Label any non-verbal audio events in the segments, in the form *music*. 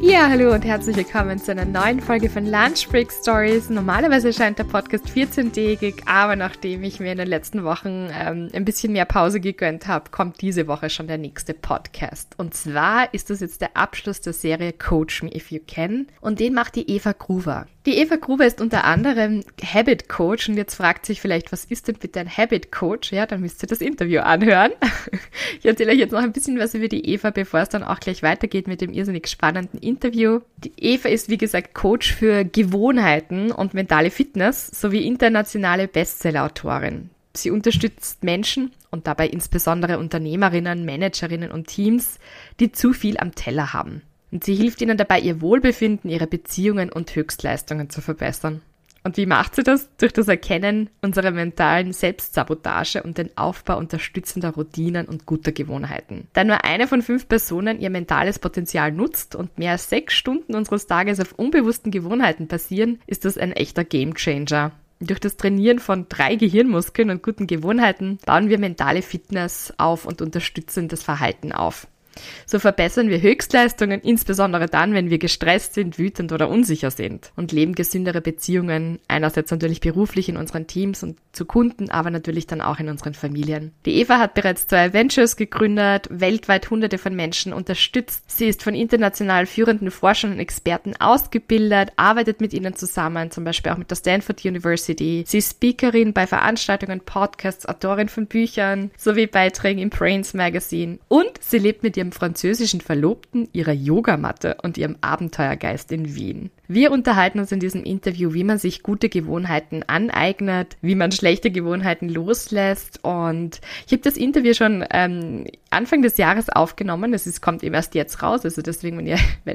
Ja, hallo und herzlich willkommen zu einer neuen Folge von Lunch Break Stories. Normalerweise erscheint der Podcast 14-tägig, aber nachdem ich mir in den letzten Wochen ähm, ein bisschen mehr Pause gegönnt habe, kommt diese Woche schon der nächste Podcast. Und zwar ist das jetzt der Abschluss der Serie Coach Me If You Can und den macht die Eva Gruber. Die Eva Gruber ist unter anderem Habit Coach und jetzt fragt sich vielleicht, was ist denn bitte ein Habit Coach? Ja, dann müsst ihr das Interview anhören. *laughs* Ich erzähle euch jetzt noch ein bisschen was über die Eva, bevor es dann auch gleich weitergeht mit dem irrsinnig spannenden Interview. Die Eva ist, wie gesagt, Coach für Gewohnheiten und mentale Fitness sowie internationale Bestsellerautorin. Sie unterstützt Menschen und dabei insbesondere Unternehmerinnen, Managerinnen und Teams, die zu viel am Teller haben. Und sie hilft ihnen dabei, ihr Wohlbefinden, ihre Beziehungen und Höchstleistungen zu verbessern. Und wie macht sie das? Durch das Erkennen unserer mentalen Selbstsabotage und den Aufbau unterstützender Routinen und guter Gewohnheiten. Da nur eine von fünf Personen ihr mentales Potenzial nutzt und mehr als sechs Stunden unseres Tages auf unbewussten Gewohnheiten passieren, ist das ein echter Gamechanger. Durch das Trainieren von drei Gehirnmuskeln und guten Gewohnheiten bauen wir mentale Fitness auf und unterstützen das Verhalten auf. So verbessern wir Höchstleistungen, insbesondere dann, wenn wir gestresst sind, wütend oder unsicher sind und leben gesündere Beziehungen, einerseits natürlich beruflich in unseren Teams und zu Kunden, aber natürlich dann auch in unseren Familien. Die Eva hat bereits zwei Ventures gegründet, weltweit hunderte von Menschen unterstützt. Sie ist von international führenden Forschern und Experten ausgebildet, arbeitet mit ihnen zusammen, zum Beispiel auch mit der Stanford University. Sie ist Speakerin bei Veranstaltungen, Podcasts, Autorin von Büchern sowie Beiträgen im Brains Magazine und sie lebt mit ihrem ihrem französischen Verlobten, ihrer Yogamatte und ihrem Abenteuergeist in Wien. Wir unterhalten uns in diesem Interview, wie man sich gute Gewohnheiten aneignet, wie man schlechte Gewohnheiten loslässt und ich habe das Interview schon ähm, Anfang des Jahres aufgenommen. Es ist, kommt eben erst jetzt raus, also deswegen *laughs*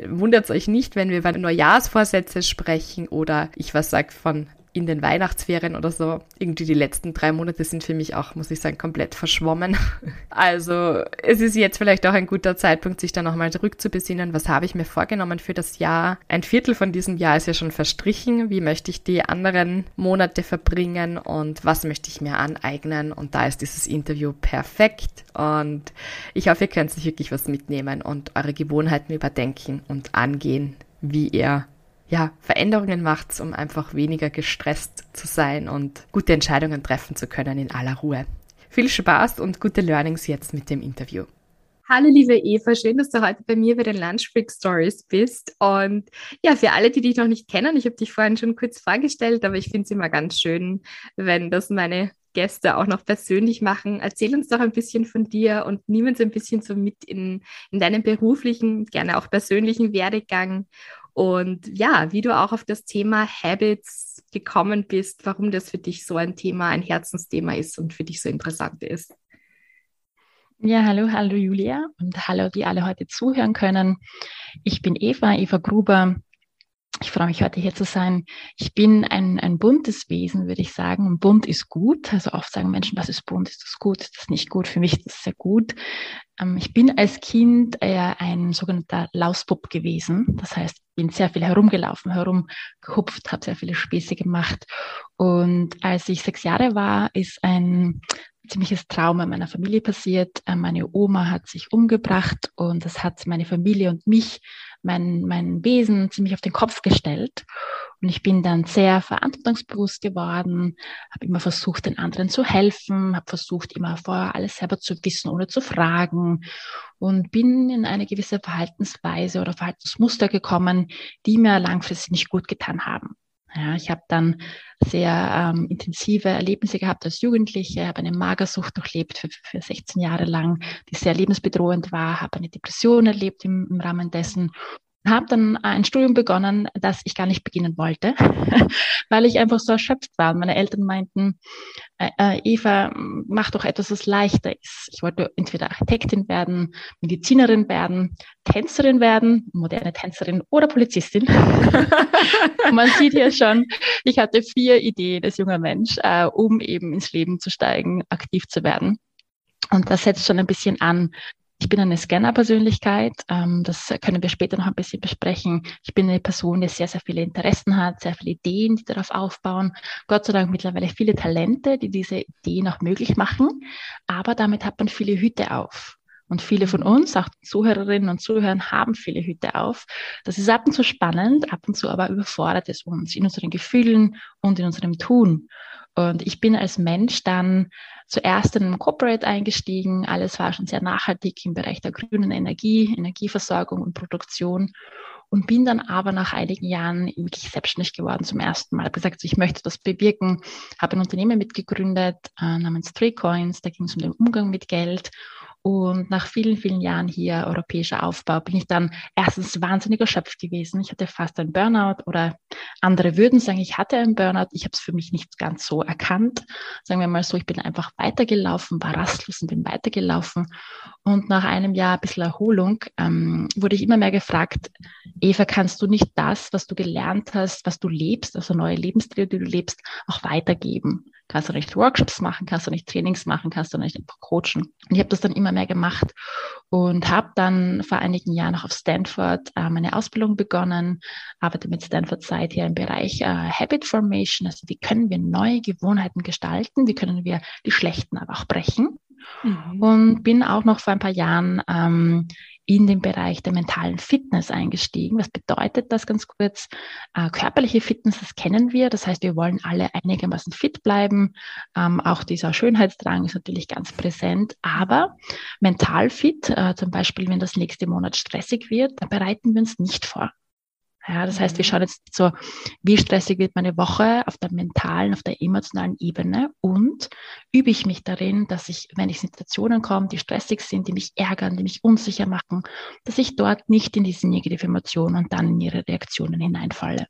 wundert euch nicht, wenn wir über Neujahrsvorsätze sprechen oder ich was sage von in den Weihnachtsferien oder so. Irgendwie die letzten drei Monate sind für mich auch, muss ich sagen, komplett verschwommen. *laughs* Also es ist jetzt vielleicht auch ein guter Zeitpunkt, sich da nochmal zurückzubesinnen. Was habe ich mir vorgenommen für das Jahr? Ein Viertel von diesem Jahr ist ja schon verstrichen. Wie möchte ich die anderen Monate verbringen und was möchte ich mir aneignen? Und da ist dieses Interview perfekt. Und ich hoffe, ihr könnt sich wirklich was mitnehmen und eure Gewohnheiten überdenken und angehen, wie ihr ja, Veränderungen macht, um einfach weniger gestresst zu sein und gute Entscheidungen treffen zu können in aller Ruhe. Viel Spaß und gute Learnings jetzt mit dem Interview. Hallo liebe Eva, schön, dass du heute bei mir bei den Lunch Break Stories bist. Und ja, für alle, die dich noch nicht kennen, ich habe dich vorhin schon kurz vorgestellt, aber ich finde es immer ganz schön, wenn das meine Gäste auch noch persönlich machen. Erzähl uns doch ein bisschen von dir und nimm uns ein bisschen so mit in, in deinem beruflichen, gerne auch persönlichen Werdegang und ja, wie du auch auf das Thema Habits gekommen bist, warum das für dich so ein Thema, ein Herzensthema ist und für dich so interessant ist. Ja, hallo, hallo Julia und hallo, die alle heute zuhören können. Ich bin Eva, Eva Gruber. Ich freue mich heute hier zu sein. Ich bin ein, ein buntes Wesen, würde ich sagen. Und bunt ist gut. Also oft sagen Menschen, was ist bunt? Ist das gut? Ist das nicht gut? Für mich ist das sehr gut. Ähm, ich bin als Kind eher ein sogenannter Lauspupp gewesen. Das heißt, bin sehr viel herumgelaufen, herumgehupft, habe sehr viele Späße gemacht. Und als ich sechs Jahre war, ist ein ziemliches Trauma meiner Familie passiert. Äh, meine Oma hat sich umgebracht und das hat meine Familie und mich, mein, mein Wesen ziemlich auf den Kopf gestellt. Und ich bin dann sehr verantwortungsbewusst geworden, habe immer versucht, den anderen zu helfen, habe versucht, immer vorher alles selber zu wissen, ohne zu fragen und bin in eine gewisse Verhaltensweise oder Verhaltensmuster gekommen, die mir langfristig nicht gut getan haben. Ja, ich habe dann sehr ähm, intensive Erlebnisse gehabt als Jugendliche, habe eine Magersucht durchlebt für, für 16 Jahre lang, die sehr lebensbedrohend war, habe eine Depression erlebt im, im Rahmen dessen habe dann ein Studium begonnen, das ich gar nicht beginnen wollte, *laughs* weil ich einfach so erschöpft war. Meine Eltern meinten, äh, äh, Eva, mach doch etwas, was leichter ist. Ich wollte entweder Architektin werden, Medizinerin werden, Tänzerin werden, moderne Tänzerin oder Polizistin. *laughs* Man sieht hier schon, ich hatte vier Ideen als junger Mensch, äh, um eben ins Leben zu steigen, aktiv zu werden. Und das setzt schon ein bisschen an, ich bin eine Scanner-Persönlichkeit. Ähm, das können wir später noch ein bisschen besprechen. Ich bin eine Person, die sehr, sehr viele Interessen hat, sehr viele Ideen, die darauf aufbauen. Gott sei Dank mittlerweile viele Talente, die diese Ideen auch möglich machen. Aber damit hat man viele Hüte auf. Und viele von uns, auch Zuhörerinnen und Zuhörer, haben viele Hüte auf. Das ist ab und zu spannend, ab und zu aber überfordert es uns in unseren Gefühlen und in unserem Tun. Und ich bin als Mensch dann zuerst in einem Corporate eingestiegen. Alles war schon sehr nachhaltig im Bereich der grünen Energie, Energieversorgung und Produktion. Und bin dann aber nach einigen Jahren wirklich selbstständig geworden zum ersten Mal. Habe gesagt, ich möchte das bewirken, habe ein Unternehmen mitgegründet äh, namens Three Coins. Da ging es um den Umgang mit Geld und nach vielen, vielen Jahren hier europäischer Aufbau bin ich dann erstens wahnsinnig erschöpft gewesen. Ich hatte fast ein Burnout oder andere würden sagen, ich hatte einen Burnout. Ich habe es für mich nicht ganz so erkannt. Sagen wir mal so, ich bin einfach weitergelaufen, war rastlos und bin weitergelaufen. Und nach einem Jahr ein bisschen Erholung ähm, wurde ich immer mehr gefragt, Eva, kannst du nicht das, was du gelernt hast, was du lebst, also neue Lebensstile, die du lebst, auch weitergeben? Kannst du nicht Workshops machen, kannst du nicht Trainings machen, kannst du nicht coachen. Und ich habe das dann immer mehr gemacht und habe dann vor einigen Jahren noch auf Stanford äh, meine Ausbildung begonnen, arbeite mit Stanford seither im Bereich äh, Habit Formation, also wie können wir neue Gewohnheiten gestalten, wie können wir die schlechten aber auch brechen. Mhm. Und bin auch noch vor ein paar Jahren ähm, in den Bereich der mentalen Fitness eingestiegen. Was bedeutet das ganz kurz? Äh, körperliche Fitness, das kennen wir. Das heißt, wir wollen alle einigermaßen fit bleiben. Ähm, auch dieser Schönheitsdrang ist natürlich ganz präsent. Aber mental fit, äh, zum Beispiel, wenn das nächste Monat stressig wird, da bereiten wir uns nicht vor. Ja, das heißt, wir mhm. schauen jetzt so, wie stressig wird meine Woche auf der mentalen, auf der emotionalen Ebene und übe ich mich darin, dass ich, wenn ich Situationen komme, die stressig sind, die mich ärgern, die mich unsicher machen, dass ich dort nicht in diese negative Emotion und dann in ihre Reaktionen hineinfalle.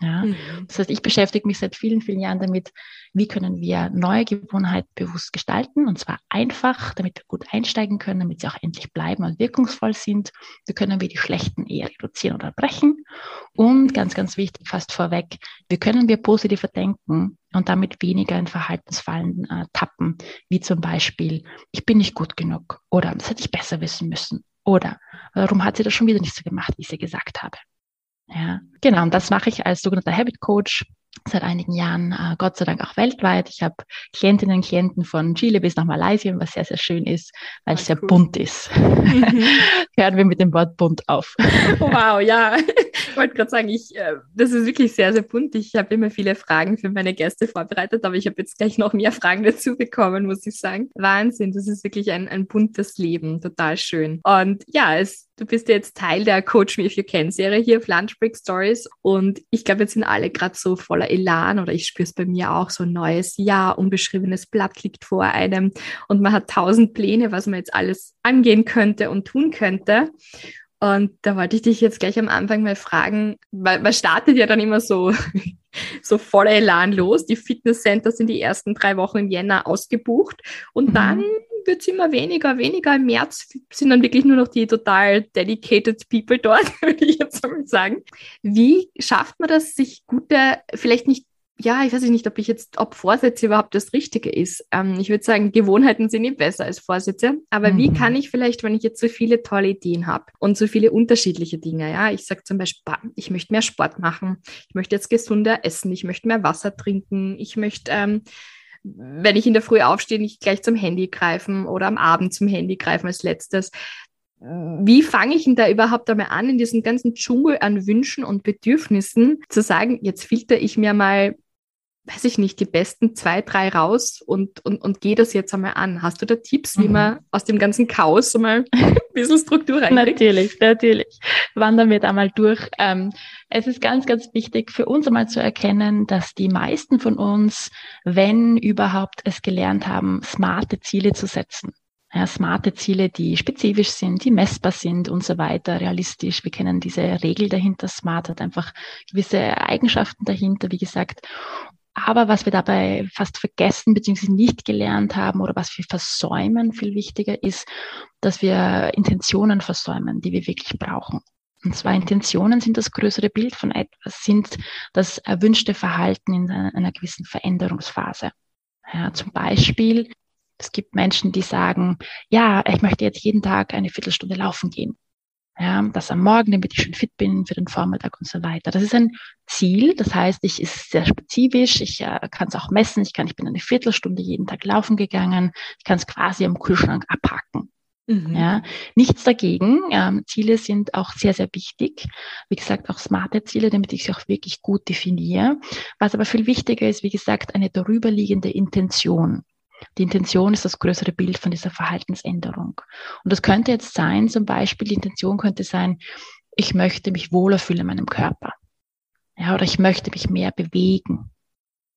Ja? Mhm. Das heißt, ich beschäftige mich seit vielen, vielen Jahren damit, wie können wir neue Gewohnheiten bewusst gestalten und zwar einfach, damit wir gut einsteigen können, damit sie auch endlich bleiben und wirkungsvoll sind. Wie können wir die schlechten eher reduzieren oder brechen? Und ganz, ganz wichtig, fast vorweg, wie können wir positiver denken und damit weniger in Verhaltensfallen äh, tappen, wie zum Beispiel, ich bin nicht gut genug oder das hätte ich besser wissen müssen oder warum hat sie das schon wieder nicht so gemacht, wie ich sie gesagt habe. Ja, genau. Und das mache ich als sogenannter Habit Coach seit einigen Jahren, äh, Gott sei Dank auch weltweit. Ich habe Klientinnen und Klienten von Chile bis nach Malaysia, was sehr, sehr schön ist, weil es sehr cool. bunt ist. Mhm. *laughs* Hören wir mit dem Wort bunt auf. wow, ja. Ich wollte gerade sagen, ich, äh, das ist wirklich sehr, sehr bunt. Ich habe immer viele Fragen für meine Gäste vorbereitet, aber ich habe jetzt gleich noch mehr Fragen dazu bekommen, muss ich sagen. Wahnsinn, das ist wirklich ein, ein buntes Leben, total schön. Und ja, es, du bist ja jetzt Teil der Coach Me If You Can Serie hier auf Lunch Break Stories und ich glaube, jetzt sind alle gerade so voller Elan oder ich spüre es bei mir auch, so ein neues Jahr, unbeschriebenes Blatt liegt vor einem und man hat tausend Pläne, was man jetzt alles angehen könnte und tun könnte. Und da wollte ich dich jetzt gleich am Anfang mal fragen, weil man startet ja dann immer so, *laughs* so voller Elan los. Die Fitnesscenter sind die ersten drei Wochen im Jänner ausgebucht und mhm. dann wird es immer weniger, weniger. Im März sind dann wirklich nur noch die total dedicated People dort, *laughs* würde ich jetzt mal sagen. Wie schafft man das, sich gute, vielleicht nicht ja, ich weiß nicht, ob ich jetzt, ob Vorsätze überhaupt das Richtige ist. Ähm, ich würde sagen, Gewohnheiten sind nicht besser als Vorsätze. Aber mhm. wie kann ich vielleicht, wenn ich jetzt so viele tolle Ideen habe und so viele unterschiedliche Dinge, ja, ich sage zum Beispiel, ich möchte mehr Sport machen, ich möchte jetzt gesunder essen, ich möchte mehr Wasser trinken, ich möchte, ähm, wenn ich in der Früh aufstehe, nicht gleich zum Handy greifen oder am Abend zum Handy greifen als letztes. Wie fange ich denn da überhaupt einmal an, in diesem ganzen Dschungel an Wünschen und Bedürfnissen zu sagen, jetzt filter ich mir mal weiß ich nicht, die besten zwei, drei raus und, und, und geh das jetzt einmal an. Hast du da Tipps, wie mhm. man aus dem ganzen Chaos einmal *laughs* ein bisschen Struktur reinkriegt? Natürlich, natürlich. Wandern wir da mal durch. Ähm, es ist ganz, ganz wichtig für uns einmal zu erkennen, dass die meisten von uns, wenn überhaupt, es gelernt haben, smarte Ziele zu setzen. Ja, smarte Ziele, die spezifisch sind, die messbar sind und so weiter, realistisch. Wir kennen diese Regel dahinter. Smart hat einfach gewisse Eigenschaften dahinter, wie gesagt. Aber was wir dabei fast vergessen bzw. nicht gelernt haben oder was wir versäumen, viel wichtiger ist, dass wir Intentionen versäumen, die wir wirklich brauchen. Und zwar Intentionen sind das größere Bild von etwas, sind das erwünschte Verhalten in einer gewissen Veränderungsphase. Ja, zum Beispiel, es gibt Menschen, die sagen, ja, ich möchte jetzt jeden Tag eine Viertelstunde laufen gehen ja, das am Morgen, damit ich schon fit bin für den Vormittag und so weiter. Das ist ein Ziel, das heißt, ich ist sehr spezifisch, ich äh, kann es auch messen, ich kann, ich bin eine Viertelstunde jeden Tag laufen gegangen, ich kann es quasi am Kühlschrank abhacken. Mhm. Ja, nichts dagegen. Ähm, Ziele sind auch sehr, sehr wichtig. Wie gesagt, auch smarte Ziele, damit ich sie auch wirklich gut definiere. Was aber viel wichtiger ist, wie gesagt, eine darüberliegende Intention. Die Intention ist das größere Bild von dieser Verhaltensänderung. Und das könnte jetzt sein, zum Beispiel, die Intention könnte sein, ich möchte mich wohler fühlen in meinem Körper. Ja, oder ich möchte mich mehr bewegen.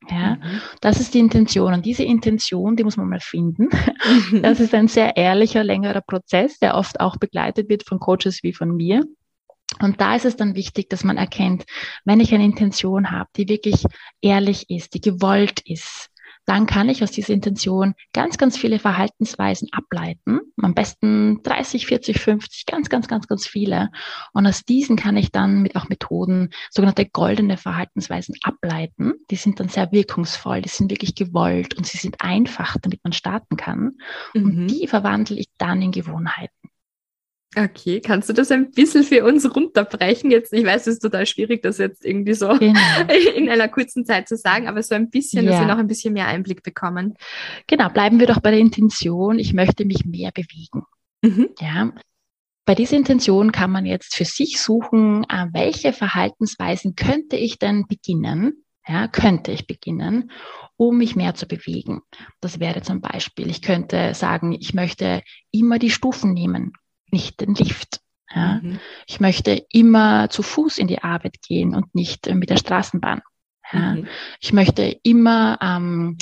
Ja, mhm. das ist die Intention. Und diese Intention, die muss man mal finden. Mhm. Das ist ein sehr ehrlicher, längerer Prozess, der oft auch begleitet wird von Coaches wie von mir. Und da ist es dann wichtig, dass man erkennt, wenn ich eine Intention habe, die wirklich ehrlich ist, die gewollt ist, dann kann ich aus dieser Intention ganz, ganz viele Verhaltensweisen ableiten. Am besten 30, 40, 50, ganz, ganz, ganz, ganz viele. Und aus diesen kann ich dann mit auch Methoden sogenannte goldene Verhaltensweisen ableiten. Die sind dann sehr wirkungsvoll, die sind wirklich gewollt und sie sind einfach, damit man starten kann. Mhm. Und die verwandle ich dann in Gewohnheiten. Okay, kannst du das ein bisschen für uns runterbrechen? Jetzt, ich weiß, es ist total schwierig, das jetzt irgendwie so genau. *laughs* in einer kurzen Zeit zu sagen, aber so ein bisschen, ja. dass wir noch ein bisschen mehr Einblick bekommen. Genau, bleiben wir doch bei der Intention, ich möchte mich mehr bewegen. Mhm. Ja. Bei dieser Intention kann man jetzt für sich suchen, äh, welche Verhaltensweisen könnte ich denn beginnen, ja, könnte ich beginnen, um mich mehr zu bewegen. Das wäre zum Beispiel, ich könnte sagen, ich möchte immer die Stufen nehmen nicht den Lift. Ja. Mhm. Ich möchte immer zu Fuß in die Arbeit gehen und nicht äh, mit der Straßenbahn. Ja. Mhm. Ich möchte immer ähm,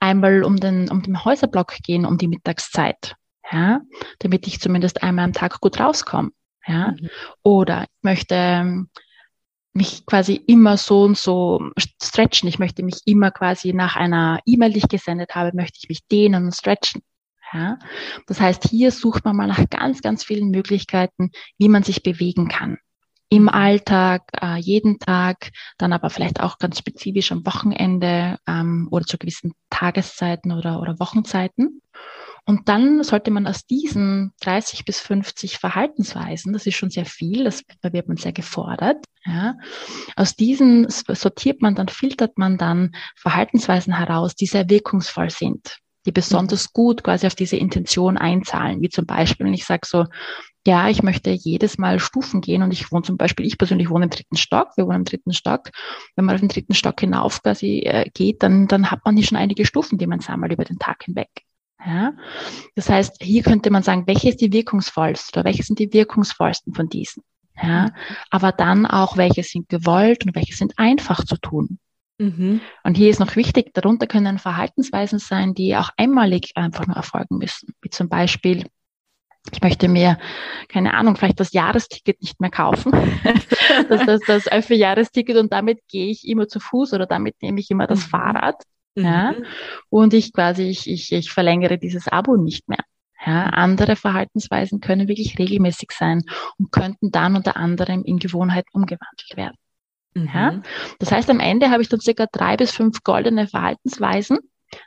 einmal um den, um den Häuserblock gehen um die Mittagszeit, ja, damit ich zumindest einmal am Tag gut rauskomme. Ja. Mhm. Oder ich möchte ähm, mich quasi immer so und so stretchen. Ich möchte mich immer quasi nach einer E-Mail, die ich gesendet habe, möchte ich mich dehnen und stretchen. Ja? Das heißt, hier sucht man mal nach ganz, ganz vielen Möglichkeiten, wie man sich bewegen kann. Im Alltag, äh, jeden Tag, dann aber vielleicht auch ganz spezifisch am Wochenende ähm, oder zu gewissen Tageszeiten oder, oder Wochenzeiten. Und dann sollte man aus diesen 30 bis 50 Verhaltensweisen, das ist schon sehr viel, das, da wird man sehr gefordert, ja, aus diesen sortiert man dann, filtert man dann Verhaltensweisen heraus, die sehr wirkungsvoll sind die besonders gut quasi auf diese Intention einzahlen. Wie zum Beispiel, wenn ich sage so, ja, ich möchte jedes Mal Stufen gehen und ich wohne zum Beispiel, ich persönlich wohne im dritten Stock, wir wohnen im dritten Stock. Wenn man auf den dritten Stock hinauf quasi äh, geht, dann, dann hat man hier schon einige Stufen, die man sammelt über den Tag hinweg. Ja? Das heißt, hier könnte man sagen, welche ist die wirkungsvollste oder welche sind die wirkungsvollsten von diesen? Ja? Aber dann auch, welche sind gewollt und welche sind einfach zu tun. Mhm. Und hier ist noch wichtig, darunter können Verhaltensweisen sein, die auch einmalig einfach nur erfolgen müssen. Wie zum Beispiel, ich möchte mir, keine Ahnung, vielleicht das Jahresticket nicht mehr kaufen. *laughs* das, das, das Öffi-Jahresticket und damit gehe ich immer zu Fuß oder damit nehme ich immer das mhm. Fahrrad. Mhm. Ja, und ich quasi, ich, ich, ich verlängere dieses Abo nicht mehr. Ja, andere Verhaltensweisen können wirklich regelmäßig sein und könnten dann unter anderem in Gewohnheiten umgewandelt werden. Mhm. Ja? Das heißt, am Ende habe ich dann circa drei bis fünf goldene Verhaltensweisen,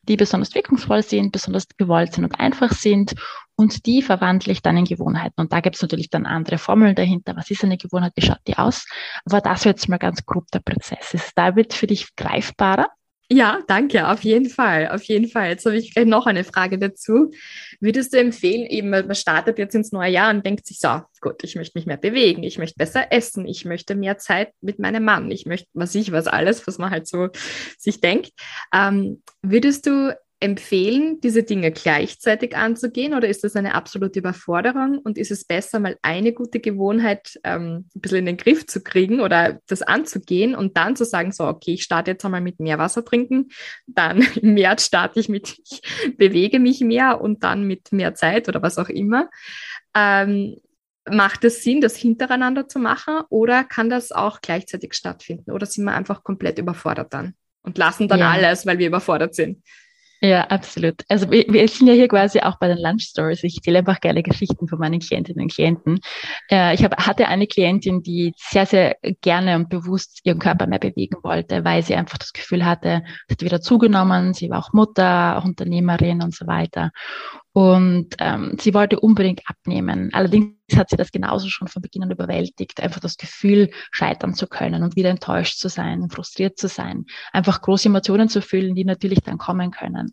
die besonders wirkungsvoll sind, besonders gewollt sind und einfach sind. Und die verwandle ich dann in Gewohnheiten. Und da gibt es natürlich dann andere Formeln dahinter. Was ist eine Gewohnheit? Wie schaut die aus? Aber das wird jetzt mal ganz grob der Prozess ist. Da wird für dich greifbarer. Ja, danke, auf jeden Fall, auf jeden Fall. Jetzt habe ich gleich noch eine Frage dazu. Würdest du empfehlen, eben, man startet jetzt ins neue Jahr und denkt sich, so, gut, ich möchte mich mehr bewegen, ich möchte besser essen, ich möchte mehr Zeit mit meinem Mann, ich möchte, was ich, was alles, was man halt so sich denkt. Ähm, würdest du empfehlen, diese Dinge gleichzeitig anzugehen oder ist das eine absolute Überforderung und ist es besser, mal eine gute Gewohnheit ähm, ein bisschen in den Griff zu kriegen oder das anzugehen und dann zu sagen, so, okay, ich starte jetzt einmal mit mehr Wasser trinken, dann *laughs* im März starte ich mit, ich bewege mich mehr und dann mit mehr Zeit oder was auch immer. Ähm, macht es Sinn, das hintereinander zu machen oder kann das auch gleichzeitig stattfinden oder sind wir einfach komplett überfordert dann und lassen dann ja. alles, weil wir überfordert sind? Ja, absolut. Also wir, wir sind ja hier quasi auch bei den Lunch Stories. Ich erzähle einfach geile Geschichten von meinen Klientinnen und Klienten. Äh, ich hab, hatte eine Klientin, die sehr, sehr gerne und bewusst ihren Körper mehr bewegen wollte, weil sie einfach das Gefühl hatte, sie hat wieder zugenommen, sie war auch Mutter, auch Unternehmerin und so weiter. Und ähm, sie wollte unbedingt abnehmen. Allerdings hat sie das genauso schon von Beginn an überwältigt, einfach das Gefühl, scheitern zu können und wieder enttäuscht zu sein frustriert zu sein, einfach große Emotionen zu fühlen, die natürlich dann kommen können.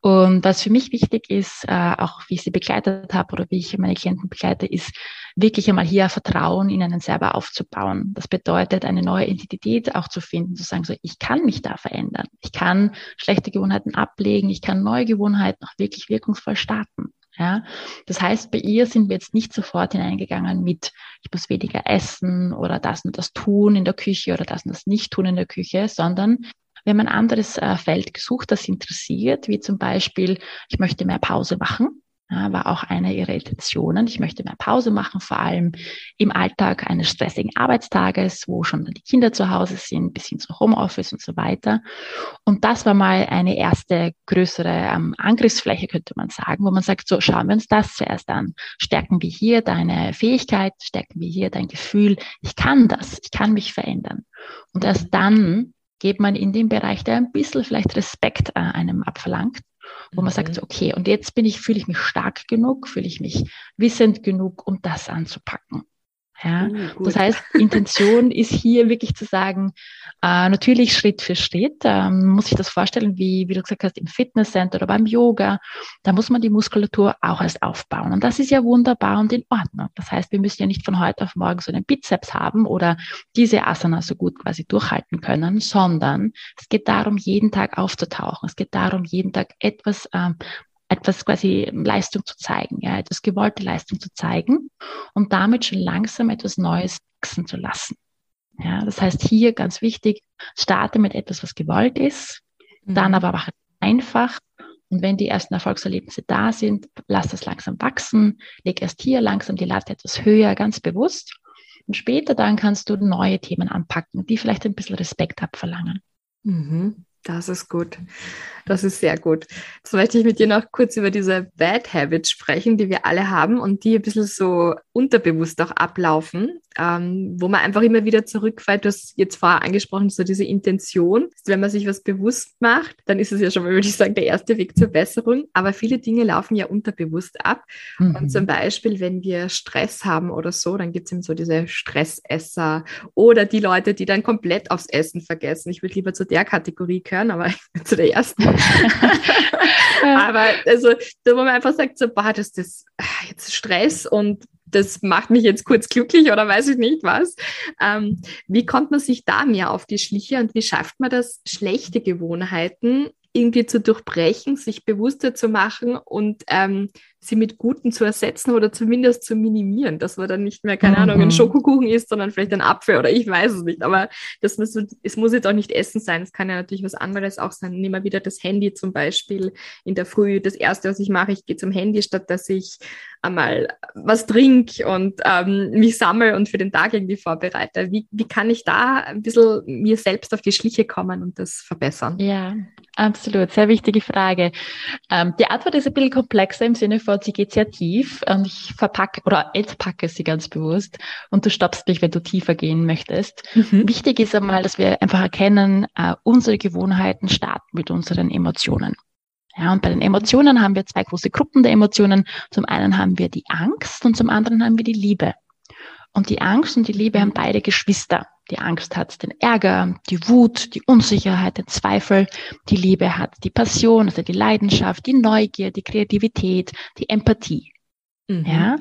Und was für mich wichtig ist, äh, auch wie ich sie begleitet habe oder wie ich meine Klienten begleite, ist wirklich einmal hier Vertrauen in einen selber aufzubauen. Das bedeutet, eine neue Identität auch zu finden, zu sagen, so, ich kann mich da verändern. Ich kann schlechte Gewohnheiten ablegen. Ich kann neue Gewohnheiten auch wirklich wirkungsvoll starten. Ja, das heißt, bei ihr sind wir jetzt nicht sofort hineingegangen mit, ich muss weniger essen oder das und das tun in der Küche oder das und das nicht tun in der Küche, sondern wir haben ein anderes äh, Feld gesucht, das interessiert, wie zum Beispiel, ich möchte mehr Pause machen. Ja, war auch eine ihrer Intentionen. Ich möchte mehr Pause machen, vor allem im Alltag eines stressigen Arbeitstages, wo schon die Kinder zu Hause sind, bis hin zu Homeoffice und so weiter. Und das war mal eine erste größere ähm, Angriffsfläche, könnte man sagen, wo man sagt, so schauen wir uns das zuerst an. Stärken wir hier deine Fähigkeit, stärken wir hier dein Gefühl, ich kann das, ich kann mich verändern. Und erst dann geht man in den Bereich, der ein bisschen vielleicht Respekt äh, einem abverlangt, wo man sagt, mhm. okay, und jetzt bin ich, fühle ich mich stark genug, fühle ich mich wissend genug, um das anzupacken. Ja, uh, das heißt, Intention *laughs* ist hier wirklich zu sagen, äh, natürlich Schritt für Schritt, ähm, muss ich das vorstellen, wie, wie du gesagt hast, im Fitnesscenter oder beim Yoga, da muss man die Muskulatur auch erst aufbauen. Und das ist ja wunderbar und in Ordnung. Das heißt, wir müssen ja nicht von heute auf morgen so einen Bizeps haben oder diese Asana so gut quasi durchhalten können, sondern es geht darum, jeden Tag aufzutauchen. Es geht darum, jeden Tag etwas ähm, etwas quasi Leistung zu zeigen, ja, etwas gewollte Leistung zu zeigen und damit schon langsam etwas Neues wachsen zu lassen. Ja, das heißt hier ganz wichtig, starte mit etwas, was gewollt ist, mhm. dann aber mache einfach. Und wenn die ersten Erfolgserlebnisse da sind, lass das langsam wachsen, leg erst hier langsam die Latte etwas höher, ganz bewusst. Und später dann kannst du neue Themen anpacken, die vielleicht ein bisschen Respekt abverlangen. Mhm. Das ist gut. Das ist sehr gut. Jetzt möchte ich mit dir noch kurz über diese Bad Habits sprechen, die wir alle haben und die ein bisschen so unterbewusst auch ablaufen, ähm, wo man einfach immer wieder zurückfällt. Du hast jetzt vorher angesprochen, so diese Intention. Wenn man sich was bewusst macht, dann ist es ja schon mal, würde ich sagen, der erste Weg zur Besserung. Aber viele Dinge laufen ja unterbewusst ab. Mhm. Und zum Beispiel, wenn wir Stress haben oder so, dann gibt es eben so diese Stressesser oder die Leute, die dann komplett aufs Essen vergessen. Ich würde lieber zu der Kategorie gehören, aber *laughs* zu der ersten. *laughs* aber also, da wo man einfach sagt, so, boah, das ist ah, jetzt Stress und das macht mich jetzt kurz glücklich oder weiß ich nicht was. Ähm, wie kommt man sich da mehr auf die Schliche und wie schafft man das, schlechte Gewohnheiten irgendwie zu durchbrechen, sich bewusster zu machen und ähm, sie mit Guten zu ersetzen oder zumindest zu minimieren, dass man dann nicht mehr, keine mhm. Ahnung, ein mhm. Schokokuchen isst, sondern vielleicht ein Apfel oder ich weiß es nicht. Aber das muss, es muss jetzt auch nicht Essen sein. Es kann ja natürlich was anderes auch sein. Nehmen wir wieder das Handy zum Beispiel in der Früh. Das Erste, was ich mache, ich gehe zum Handy, statt dass ich einmal was trinke und ähm, mich sammle und für den Tag irgendwie vorbereite. Wie, wie kann ich da ein bisschen mir selbst auf die Schliche kommen und das verbessern? Ja, absolut. Sehr wichtige Frage. Ähm, die Antwort ist ein bisschen komplexer im Sinne von, sie geht sehr tief und ich verpacke oder entpacke sie ganz bewusst und du stoppst mich, wenn du tiefer gehen möchtest. Mhm. Wichtig ist einmal, dass wir einfach erkennen, äh, unsere Gewohnheiten starten mit unseren Emotionen. Ja, und bei den Emotionen haben wir zwei große Gruppen der Emotionen. Zum einen haben wir die Angst und zum anderen haben wir die Liebe. Und die Angst und die Liebe haben beide Geschwister. Die Angst hat den Ärger, die Wut, die Unsicherheit, den Zweifel. Die Liebe hat die Passion, also die Leidenschaft, die Neugier, die Kreativität, die Empathie. Mhm. Ja,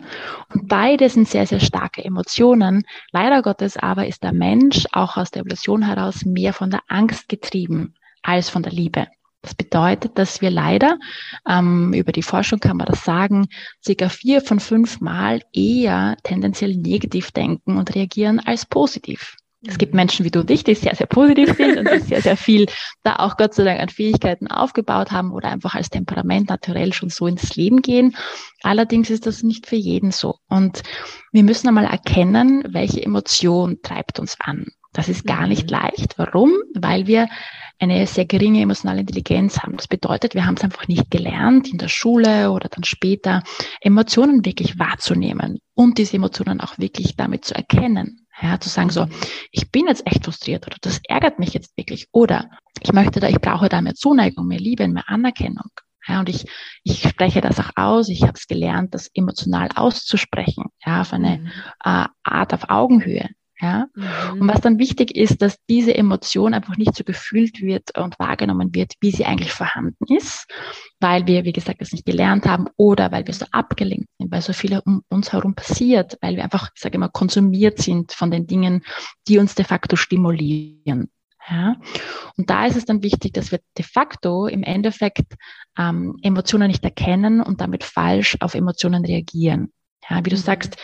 und beide sind sehr, sehr starke Emotionen. Leider Gottes aber ist der Mensch auch aus der Evolution heraus mehr von der Angst getrieben als von der Liebe. Das bedeutet, dass wir leider, ähm, über die Forschung kann man das sagen, circa vier von fünf Mal eher tendenziell negativ denken und reagieren als positiv. Es gibt Menschen wie du und ich, die sehr, sehr positiv sind und die sehr, sehr viel da auch Gott sei Dank an Fähigkeiten aufgebaut haben oder einfach als Temperament naturell schon so ins Leben gehen. Allerdings ist das nicht für jeden so. Und wir müssen einmal erkennen, welche Emotion treibt uns an. Das ist gar nicht mhm. leicht. Warum? Weil wir eine sehr geringe emotionale Intelligenz haben. Das bedeutet, wir haben es einfach nicht gelernt, in der Schule oder dann später Emotionen wirklich wahrzunehmen und diese Emotionen auch wirklich damit zu erkennen. Ja, zu sagen so, ich bin jetzt echt frustriert oder das ärgert mich jetzt wirklich oder ich möchte da, ich brauche da mehr Zuneigung, mehr Liebe, mehr Anerkennung. Ja, und ich, ich spreche das auch aus. Ich habe es gelernt, das emotional auszusprechen, ja, auf eine mhm. äh, Art auf Augenhöhe. Ja? Mhm. Und was dann wichtig ist, dass diese Emotion einfach nicht so gefühlt wird und wahrgenommen wird, wie sie eigentlich vorhanden ist, weil wir, wie gesagt, das nicht gelernt haben oder weil wir so abgelenkt sind, weil so viel um uns herum passiert, weil wir einfach, ich sage immer, konsumiert sind von den Dingen, die uns de facto stimulieren. Ja? Und da ist es dann wichtig, dass wir de facto im Endeffekt ähm, Emotionen nicht erkennen und damit falsch auf Emotionen reagieren. Ja, wie du mhm. sagst,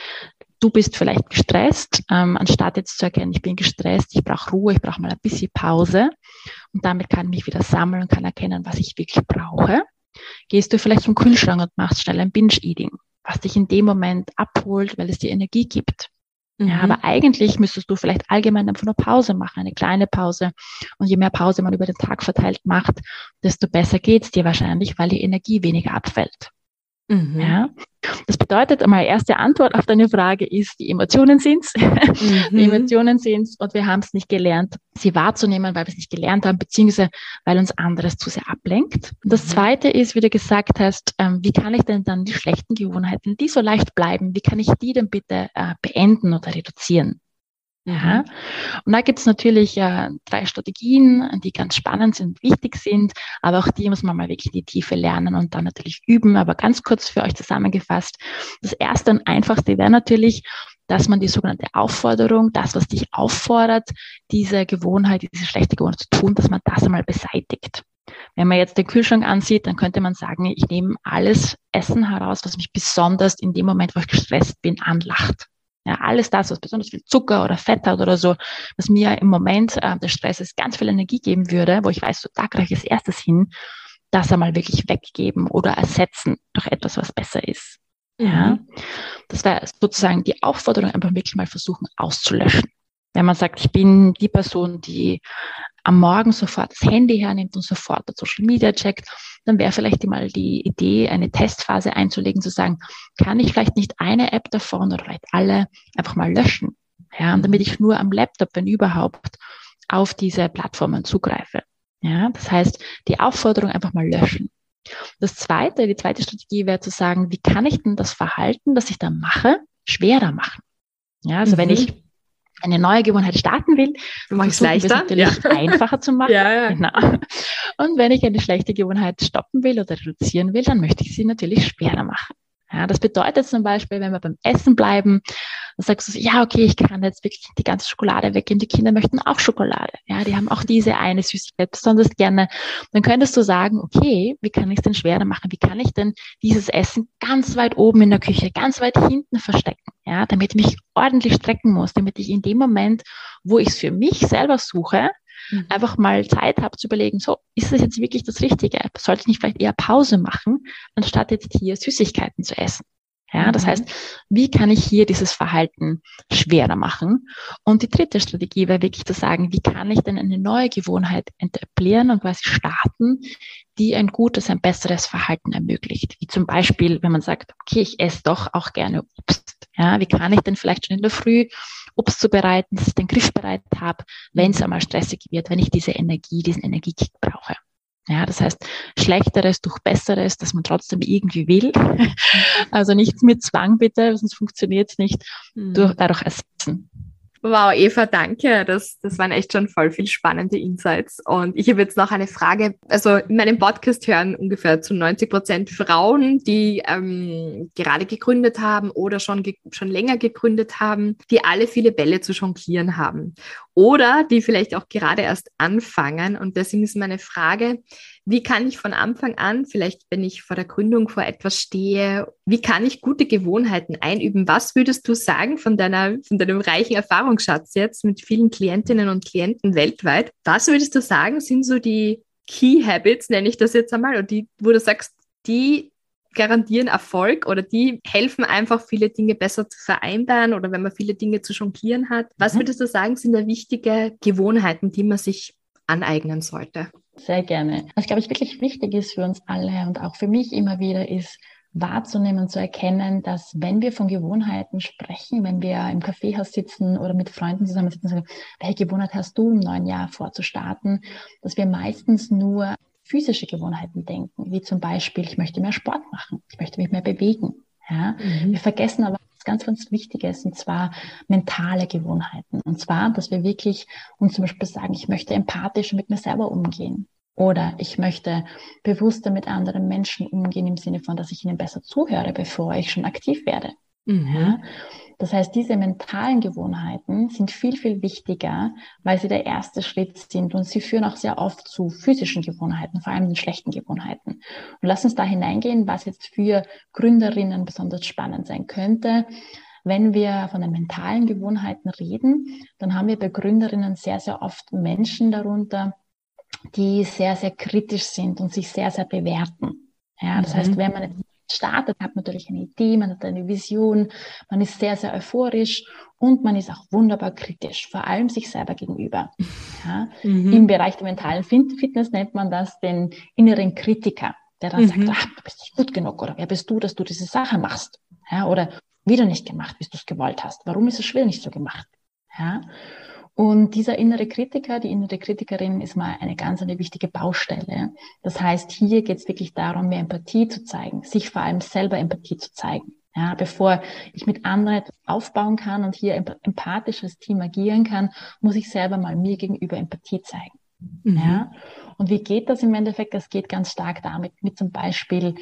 du bist vielleicht gestresst, ähm, anstatt jetzt zu erkennen, ich bin gestresst, ich brauche Ruhe, ich brauche mal ein bisschen Pause und damit kann ich mich wieder sammeln und kann erkennen, was ich wirklich brauche. Gehst du vielleicht zum Kühlschrank und machst schnell ein Binge-Eating, was dich in dem Moment abholt, weil es dir Energie gibt. Mhm. Ja, aber eigentlich müsstest du vielleicht allgemein einfach nur Pause machen, eine kleine Pause. Und je mehr Pause man über den Tag verteilt macht, desto besser geht's dir wahrscheinlich, weil die Energie weniger abfällt. Mhm. Ja? Das bedeutet, meine erste Antwort auf deine Frage ist, die Emotionen sind's. *laughs* Mhm. Die Emotionen sind's und wir haben es nicht gelernt, sie wahrzunehmen, weil wir es nicht gelernt haben, beziehungsweise weil uns anderes zu sehr ablenkt. Und das mhm. zweite ist, wie du gesagt hast, ähm, wie kann ich denn dann die schlechten Gewohnheiten, die so leicht bleiben, wie kann ich die denn bitte äh, beenden oder reduzieren? Ja. Mhm. Und da gibt es natürlich äh, drei Strategien, die ganz spannend sind, wichtig sind, aber auch die muss man mal wirklich in die Tiefe lernen und dann natürlich üben. Aber ganz kurz für euch zusammengefasst. Das erste und einfachste wäre natürlich, dass man die sogenannte Aufforderung, das, was dich auffordert, diese Gewohnheit, diese schlechte Gewohnheit zu tun, dass man das einmal beseitigt. Wenn man jetzt den Kühlschrank ansieht, dann könnte man sagen, ich nehme alles Essen heraus, was mich besonders in dem Moment, wo ich gestresst bin, anlacht. Ja, alles das, was besonders viel Zucker oder Fett hat oder so, was mir im Moment äh, des Stresses ganz viel Energie geben würde, wo ich weiß, so da kriege ich als erstes hin, das einmal wirklich weggeben oder ersetzen durch etwas, was besser ist. Ja, mhm. das wäre sozusagen die Aufforderung, einfach wirklich mal versuchen auszulöschen. Wenn man sagt, ich bin die Person, die am Morgen sofort das Handy hernimmt und sofort das Social Media checkt, dann wäre vielleicht mal die Idee, eine Testphase einzulegen, zu sagen, kann ich vielleicht nicht eine App davon oder vielleicht alle einfach mal löschen? Ja, und damit ich nur am Laptop, wenn überhaupt, auf diese Plattformen zugreife. Ja, das heißt, die Aufforderung einfach mal löschen. Das zweite, die zweite Strategie wäre zu sagen, wie kann ich denn das Verhalten, das ich da mache, schwerer machen? Ja, also mhm. wenn ich eine neue Gewohnheit starten will, mache ich es leichter, natürlich ja. *laughs* einfacher zu machen. Ja, ja. Genau. Und wenn ich eine schlechte Gewohnheit stoppen will oder reduzieren will, dann möchte ich sie natürlich schwerer machen. Ja, das bedeutet zum Beispiel, wenn wir beim Essen bleiben, dann sagst du, ja, okay, ich kann jetzt wirklich die ganze Schokolade weggeben. Die Kinder möchten auch Schokolade. Ja, die haben auch diese eine Süßigkeit besonders gerne. Dann könntest du sagen, okay, wie kann ich es denn schwerer machen? Wie kann ich denn dieses Essen ganz weit oben in der Küche, ganz weit hinten verstecken? Ja, damit ich mich ordentlich strecken muss, damit ich in dem Moment, wo ich es für mich selber suche, mhm. einfach mal Zeit habe zu überlegen, so, ist das jetzt wirklich das Richtige? Sollte ich nicht vielleicht eher Pause machen, anstatt jetzt hier Süßigkeiten zu essen? Ja, das mhm. heißt, wie kann ich hier dieses Verhalten schwerer machen? Und die dritte Strategie wäre wirklich zu sagen, wie kann ich denn eine neue Gewohnheit etablieren und quasi starten, die ein gutes, ein besseres Verhalten ermöglicht. Wie zum Beispiel, wenn man sagt, okay, ich esse doch auch gerne Obst. Ja, wie kann ich denn vielleicht schon in der Früh Obst zubereiten, dass ich den Griff bereit habe, wenn es einmal stressig wird, wenn ich diese Energie, diesen Energiekick brauche. Ja, das heißt, Schlechteres durch Besseres, dass man trotzdem irgendwie will. *laughs* also nichts mit Zwang bitte, sonst funktioniert es nicht, mhm. durch, dadurch ersetzen. Wow, Eva, danke. Das, das waren echt schon voll viel spannende Insights. Und ich habe jetzt noch eine Frage. Also in meinem Podcast hören ungefähr zu 90 Prozent Frauen, die ähm, gerade gegründet haben oder schon, schon länger gegründet haben, die alle viele Bälle zu jonglieren haben. Oder die vielleicht auch gerade erst anfangen. Und deswegen ist meine Frage, wie kann ich von Anfang an, vielleicht wenn ich vor der Gründung vor etwas stehe, wie kann ich gute Gewohnheiten einüben? Was würdest du sagen von deiner, von deinem reichen Erfahrungsschatz jetzt mit vielen Klientinnen und Klienten weltweit? Was würdest du sagen, sind so die Key Habits, nenne ich das jetzt einmal, oder die, wo du sagst, die garantieren Erfolg oder die helfen einfach, viele Dinge besser zu vereinbaren oder wenn man viele Dinge zu jonglieren hat. Was mhm. würdest du sagen, sind da wichtige Gewohnheiten, die man sich aneignen sollte? Sehr gerne. Was, glaube ich, wirklich wichtig ist für uns alle und auch für mich immer wieder ist, wahrzunehmen, zu erkennen, dass wenn wir von Gewohnheiten sprechen, wenn wir im Kaffeehaus sitzen oder mit Freunden zusammen sitzen, sagen, welche Gewohnheit hast du im neuen Jahr vorzustarten, dass wir meistens nur physische Gewohnheiten denken, wie zum Beispiel, ich möchte mehr Sport machen, ich möchte mich mehr bewegen. Ja? Mhm. Wir vergessen aber was ganz, ganz Wichtiges, und zwar mentale Gewohnheiten. Und zwar, dass wir wirklich uns zum Beispiel sagen, ich möchte empathisch mit mir selber umgehen. Oder ich möchte bewusster mit anderen Menschen umgehen im Sinne von, dass ich ihnen besser zuhöre, bevor ich schon aktiv werde. Mhm. Ja? Das heißt, diese mentalen Gewohnheiten sind viel, viel wichtiger, weil sie der erste Schritt sind und sie führen auch sehr oft zu physischen Gewohnheiten, vor allem den schlechten Gewohnheiten. Und lass uns da hineingehen, was jetzt für Gründerinnen besonders spannend sein könnte. Wenn wir von den mentalen Gewohnheiten reden, dann haben wir bei Gründerinnen sehr, sehr oft Menschen darunter, die sehr, sehr kritisch sind und sich sehr, sehr bewerten. Ja, das mhm. heißt, wenn man startet, hat natürlich eine Idee, man hat eine Vision, man ist sehr, sehr euphorisch und man ist auch wunderbar kritisch, vor allem sich selber gegenüber. Ja, mhm. Im Bereich der mentalen Fitness nennt man das den inneren Kritiker, der dann mhm. sagt, ach, du bist nicht gut genug oder wer bist du, dass du diese Sache machst? Ja, oder wieder nicht gemacht, bis du es gewollt hast. Warum ist es schwer nicht so gemacht? Ja, und dieser innere Kritiker, die innere Kritikerin ist mal eine ganz eine wichtige Baustelle. Das heißt, hier geht es wirklich darum, mehr Empathie zu zeigen, sich vor allem selber Empathie zu zeigen. Ja, bevor ich mit anderen etwas aufbauen kann und hier empathisch als Team agieren kann, muss ich selber mal mir gegenüber Empathie zeigen. Mhm. Ja, und wie geht das im Endeffekt? Das geht ganz stark damit, mit zum Beispiel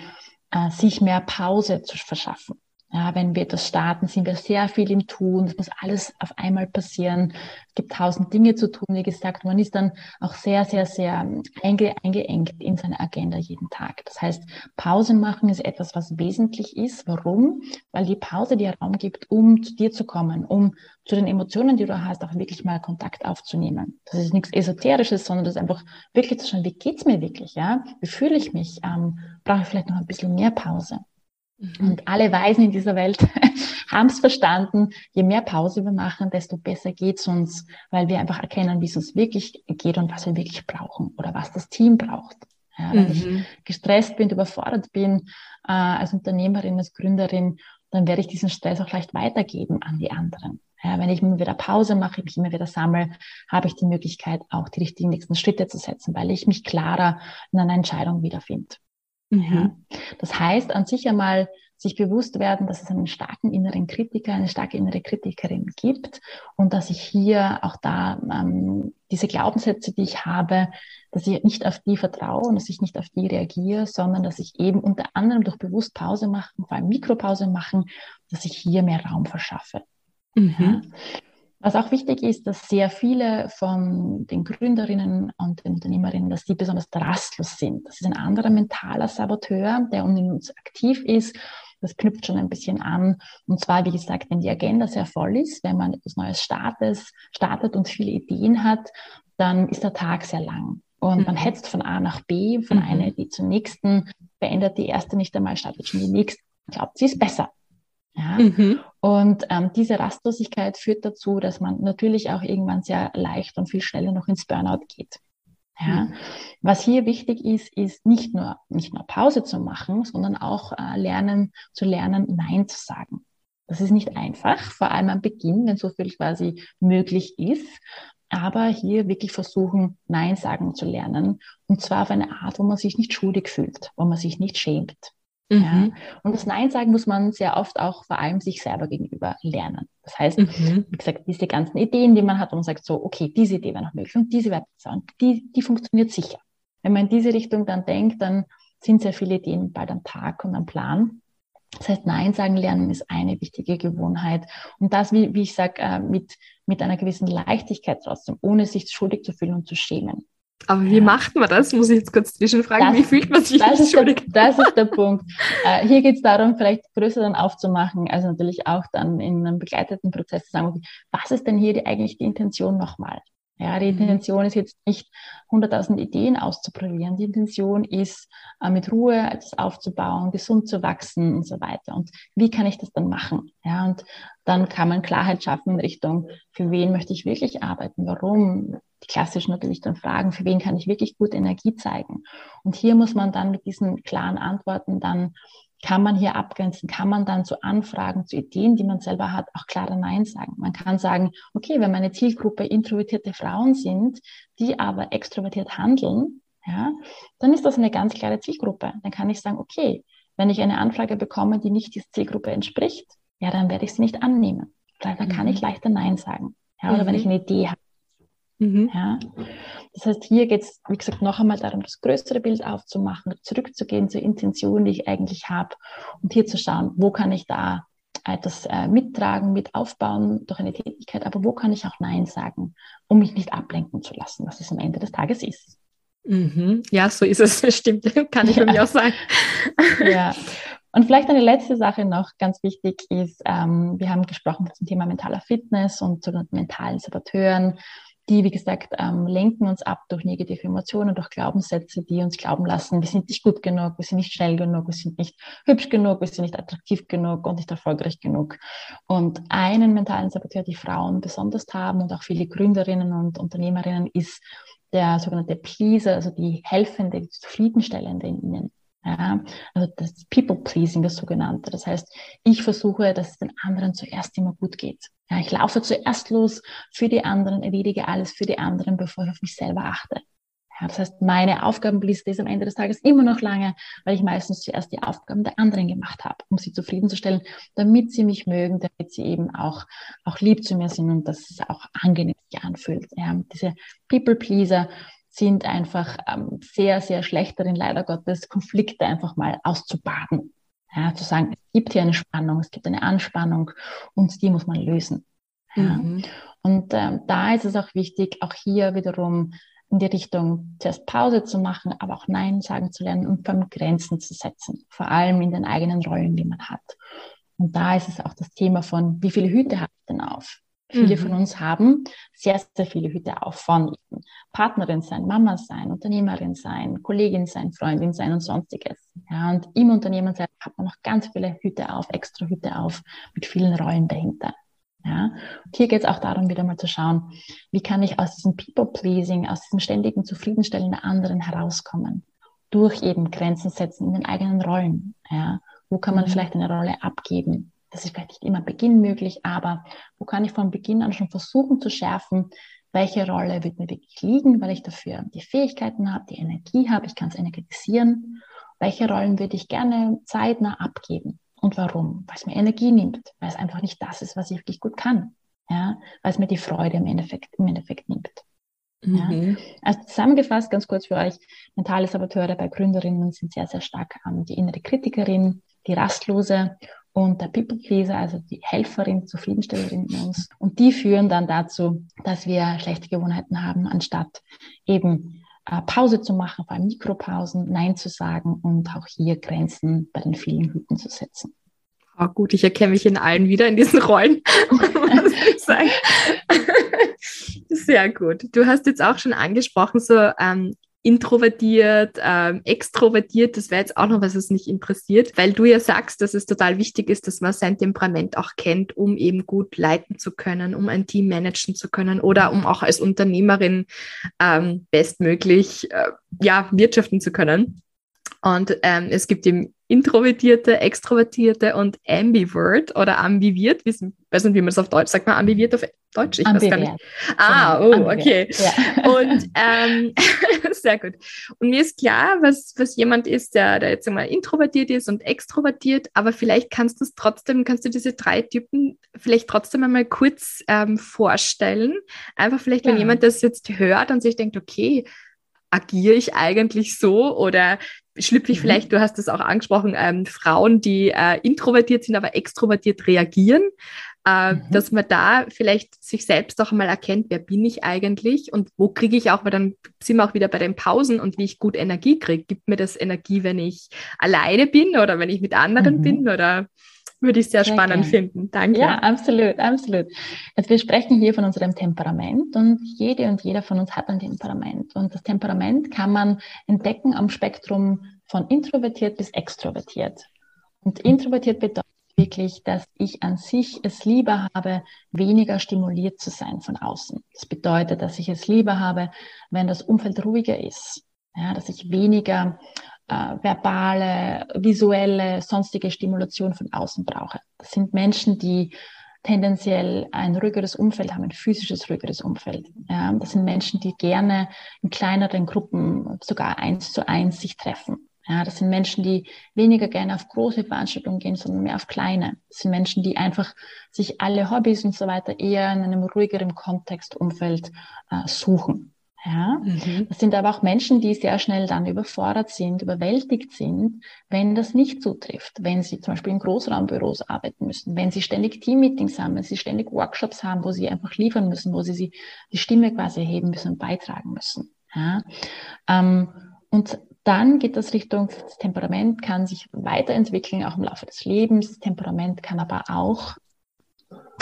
äh, sich mehr Pause zu verschaffen. Ja, wenn wir das starten, sind wir sehr viel im Tun. Es muss alles auf einmal passieren. Es gibt tausend Dinge zu tun. Wie gesagt, man ist dann auch sehr, sehr, sehr einge eingeengt in seine Agenda jeden Tag. Das heißt, Pause machen ist etwas, was wesentlich ist. Warum? Weil die Pause dir Raum gibt, um zu dir zu kommen, um zu den Emotionen, die du hast, auch wirklich mal Kontakt aufzunehmen. Das ist nichts Esoterisches, sondern das ist einfach wirklich zu schauen, wie geht's mir wirklich? Ja, wie fühle ich mich? Ähm, brauche ich vielleicht noch ein bisschen mehr Pause? Mhm. Und alle Weisen in dieser Welt *laughs* haben es verstanden, je mehr Pause wir machen, desto besser geht's uns, weil wir einfach erkennen, wie es uns wirklich geht und was wir wirklich brauchen oder was das Team braucht. Ja, wenn mhm. ich gestresst bin, überfordert bin äh, als Unternehmerin, als Gründerin, dann werde ich diesen Stress auch leicht weitergeben an die anderen. Ja, wenn ich immer wieder Pause mache, mich immer wieder sammle, habe ich die Möglichkeit, auch die richtigen nächsten Schritte zu setzen, weil ich mich klarer in einer Entscheidung wiederfinde. Mhm. Ja. Das heißt, an sich einmal sich bewusst werden, dass es einen starken inneren Kritiker, eine starke innere Kritikerin gibt und dass ich hier auch da ähm, diese Glaubenssätze, die ich habe, dass ich nicht auf die vertraue und dass ich nicht auf die reagiere, sondern dass ich eben unter anderem durch bewusst Pause machen, vor allem Mikropause machen, dass ich hier mehr Raum verschaffe. Mhm. Ja. Was auch wichtig ist, dass sehr viele von den Gründerinnen und den Unternehmerinnen, dass die besonders rastlos sind. Das ist ein anderer mentaler Saboteur, der um uns aktiv ist. Das knüpft schon ein bisschen an. Und zwar, wie gesagt, wenn die Agenda sehr voll ist, wenn man etwas Neues startet, startet und viele Ideen hat, dann ist der Tag sehr lang. Und mhm. man hetzt von A nach B, von mhm. einer Idee zur nächsten, beendet die erste nicht einmal, startet schon die nächste, glaubt, sie ist besser. Ja? Mhm. Und ähm, diese Rastlosigkeit führt dazu, dass man natürlich auch irgendwann sehr leicht und viel schneller noch ins Burnout geht. Ja. Mhm. Was hier wichtig ist, ist nicht nur, nicht nur Pause zu machen, sondern auch äh, lernen, zu lernen, Nein zu sagen. Das ist nicht einfach, vor allem am Beginn, wenn so viel quasi möglich ist. Aber hier wirklich versuchen, Nein sagen zu lernen. Und zwar auf eine Art, wo man sich nicht schuldig fühlt, wo man sich nicht schämt. Mhm. Ja? Und das Nein sagen muss man sehr oft auch vor allem sich selber gegenüber lernen. Das heißt, mhm. wie gesagt, diese ganzen Ideen, die man hat und man sagt so, okay, diese Idee wäre noch möglich und diese wäre besser und die, die funktioniert sicher. Wenn man in diese Richtung dann denkt, dann sind sehr viele Ideen bald am Tag und am Plan. Das heißt, Nein sagen lernen ist eine wichtige Gewohnheit. Und das, wie, wie ich sage, äh, mit, mit einer gewissen Leichtigkeit trotzdem, ohne sich schuldig zu fühlen und zu schämen. Aber wie ja. macht man das? Muss ich jetzt kurz zwischenfragen. Das, wie fühlt man sich das ist? Der, das ist der Punkt. Äh, hier geht es darum, vielleicht größer dann aufzumachen, also natürlich auch dann in einem begleiteten Prozess zu sagen, okay, was ist denn hier die, eigentlich die Intention nochmal? Ja, die mhm. Intention ist jetzt nicht 100.000 Ideen auszuprobieren. Die Intention ist, äh, mit Ruhe etwas aufzubauen, gesund zu wachsen und so weiter. Und wie kann ich das dann machen? Ja, und dann kann man Klarheit schaffen in Richtung, für wen möchte ich wirklich arbeiten? Warum? Die klassischen natürlich dann Fragen, für wen kann ich wirklich gut Energie zeigen? Und hier muss man dann mit diesen klaren Antworten dann kann man hier abgrenzen, kann man dann zu Anfragen, zu Ideen, die man selber hat, auch klarer Nein sagen. Man kann sagen, okay, wenn meine Zielgruppe introvertierte Frauen sind, die aber extrovertiert handeln, ja, dann ist das eine ganz klare Zielgruppe. Dann kann ich sagen, okay, wenn ich eine Anfrage bekomme, die nicht dieser Zielgruppe entspricht, ja, dann werde ich sie nicht annehmen. Dann mhm. kann ich leichter Nein sagen. Ja, oder mhm. wenn ich eine Idee habe. Mhm. Ja. Das heißt, hier geht es, wie gesagt, noch einmal darum, das größere Bild aufzumachen, zurückzugehen zur Intention, die ich eigentlich habe und hier zu schauen, wo kann ich da etwas äh, mittragen, mit aufbauen durch eine Tätigkeit, aber wo kann ich auch Nein sagen, um mich nicht ablenken zu lassen, was es am Ende des Tages ist. Mhm. Ja, so ist es, *laughs* stimmt, kann ich ja. für mich auch sagen. Ja. Und vielleicht eine letzte Sache noch, ganz wichtig ist, ähm, wir haben gesprochen zum Thema mentaler Fitness und zu mentalen Saboteuren die, wie gesagt, ähm, lenken uns ab durch negative Emotionen, durch Glaubenssätze, die uns glauben lassen, wir sind nicht gut genug, wir sind nicht schnell genug, wir sind nicht hübsch genug, wir sind nicht attraktiv genug und nicht erfolgreich genug. Und einen mentalen Saboteur, die Frauen besonders haben und auch viele Gründerinnen und Unternehmerinnen, ist der sogenannte Pleaser, also die helfende, die zufriedenstellende in ihnen. Ja, also das People-Pleasing, das sogenannte. Das heißt, ich versuche, dass es den anderen zuerst immer gut geht. Ja, ich laufe zuerst los für die anderen, erledige alles für die anderen, bevor ich auf mich selber achte. Ja, das heißt, meine Aufgabenliste ist am Ende des Tages immer noch lange, weil ich meistens zuerst die Aufgaben der anderen gemacht habe, um sie zufriedenzustellen, damit sie mich mögen, damit sie eben auch, auch lieb zu mir sind und dass es auch angenehm sich anfühlt. Ja, diese People-Pleaser, sind einfach ähm, sehr, sehr schlecht darin, leider Gottes, Konflikte einfach mal auszubaden. Ja, zu sagen, es gibt hier eine Spannung, es gibt eine Anspannung und die muss man lösen. Ja. Mhm. Und ähm, da ist es auch wichtig, auch hier wiederum in die Richtung zuerst Pause zu machen, aber auch Nein sagen zu lernen und vor allem Grenzen zu setzen, vor allem in den eigenen Rollen, die man hat. Und da ist es auch das Thema von, wie viele Hüte habe ich denn auf? Viele mhm. von uns haben sehr, sehr viele Hüte auf von Partnerin sein, Mama sein, Unternehmerin sein, Kollegin sein, Freundin sein und sonstiges. Ja, und im Unternehmen selbst hat man noch ganz viele Hüte auf, extra Hüte auf, mit vielen Rollen dahinter. Ja, und hier geht es auch darum, wieder mal zu schauen, wie kann ich aus diesem People-Pleasing, aus diesem ständigen Zufriedenstellen der anderen herauskommen? Durch eben Grenzen setzen in den eigenen Rollen. Ja, wo kann man mhm. vielleicht eine Rolle abgeben? Das ist vielleicht nicht immer Beginn möglich, aber wo kann ich von Beginn an schon versuchen zu schärfen, welche Rolle wird mir wirklich liegen, weil ich dafür die Fähigkeiten habe, die Energie habe, ich kann es energetisieren. Welche Rollen würde ich gerne zeitnah abgeben und warum? Weil es mir Energie nimmt, weil es einfach nicht das ist, was ich wirklich gut kann. Ja, weil es mir die Freude im Endeffekt, im Endeffekt nimmt. Mhm. Ja. Also zusammengefasst, ganz kurz für euch, mentale Saboteure bei Gründerinnen sind sehr, sehr stark an die innere Kritikerin, die Rastlose und der People Pleaser, also die Helferin, Zufriedenstellerin in uns. Und die führen dann dazu, dass wir schlechte Gewohnheiten haben, anstatt eben äh, Pause zu machen, vor allem Mikropausen, Nein zu sagen und auch hier Grenzen bei den vielen Hüten zu setzen. Oh, gut, ich erkenne mich in allen wieder in diesen Rollen. *laughs* *laughs* Sehr gut. Du hast jetzt auch schon angesprochen, so ähm, introvertiert, ähm, extrovertiert, das wäre jetzt auch noch was, was mich interessiert, weil du ja sagst, dass es total wichtig ist, dass man sein Temperament auch kennt, um eben gut leiten zu können, um ein Team managen zu können oder um auch als Unternehmerin ähm, bestmöglich äh, ja, wirtschaften zu können. Und ähm, es gibt eben Introvertierte, Extrovertierte und Ambivert oder ambiviert. Ich weiß nicht, wie man das auf Deutsch sagt. Man ambiviert auf Deutsch? Ich Ambivert. weiß gar nicht. Ah, Genau, oh, okay. Ja. Und ähm, *laughs* sehr gut. Und mir ist klar, was, was jemand ist, der, der jetzt einmal introvertiert ist und extrovertiert, aber vielleicht kannst du es trotzdem, kannst du diese drei Typen vielleicht trotzdem einmal kurz ähm, vorstellen. Einfach vielleicht, wenn Ja. jemand das jetzt hört und sich denkt, okay, agiere ich eigentlich so oder schlüpfe ich Mhm. vielleicht, du hast es auch angesprochen, ähm, Frauen, die äh, introvertiert sind, aber extrovertiert reagieren, äh, Mhm. dass man da vielleicht sich selbst auch mal erkennt, wer bin ich eigentlich und wo kriege ich auch, weil dann sind wir auch wieder bei den Pausen und wie ich gut Energie kriege. Gibt mir das Energie, wenn ich alleine bin oder wenn ich mit anderen Mhm. bin oder würde ich sehr, Sehr spannend gern. finden. Danke. Ja, absolut, absolut. Also wir sprechen hier von unserem Temperament und jede und jeder von uns hat ein Temperament. Und das Temperament kann man entdecken am Spektrum von introvertiert bis extrovertiert. Und introvertiert bedeutet wirklich, dass ich an sich es lieber habe, weniger stimuliert zu sein von außen. Das bedeutet, dass ich es lieber habe, wenn das Umfeld ruhiger ist. Ja, dass ich weniger äh, verbale, visuelle, sonstige Stimulation von außen brauche. Das sind Menschen, die tendenziell ein ruhigeres Umfeld haben, ein physisches ruhigeres Umfeld. Ja, das sind Menschen, die gerne in kleineren Gruppen, sogar eins zu eins, sich treffen. Ja, das sind Menschen, die weniger gerne auf große Veranstaltungen gehen, sondern mehr auf kleine. Das sind Menschen, die einfach sich alle Hobbys und so weiter eher in einem ruhigeren Kontextumfeld äh, suchen. Ja, Mhm. das sind aber auch Menschen, die sehr schnell dann überfordert sind, überwältigt sind, wenn das nicht zutrifft. Wenn sie zum Beispiel in Großraumbüros arbeiten müssen, wenn sie ständig Teammeetings haben, wenn sie ständig Workshops haben, wo sie einfach liefern müssen, wo sie, sie die Stimme quasi erheben müssen und beitragen müssen. Ja? Ähm, und dann geht das Richtung, das Temperament kann sich weiterentwickeln, auch im Laufe des Lebens. Das Temperament kann aber auch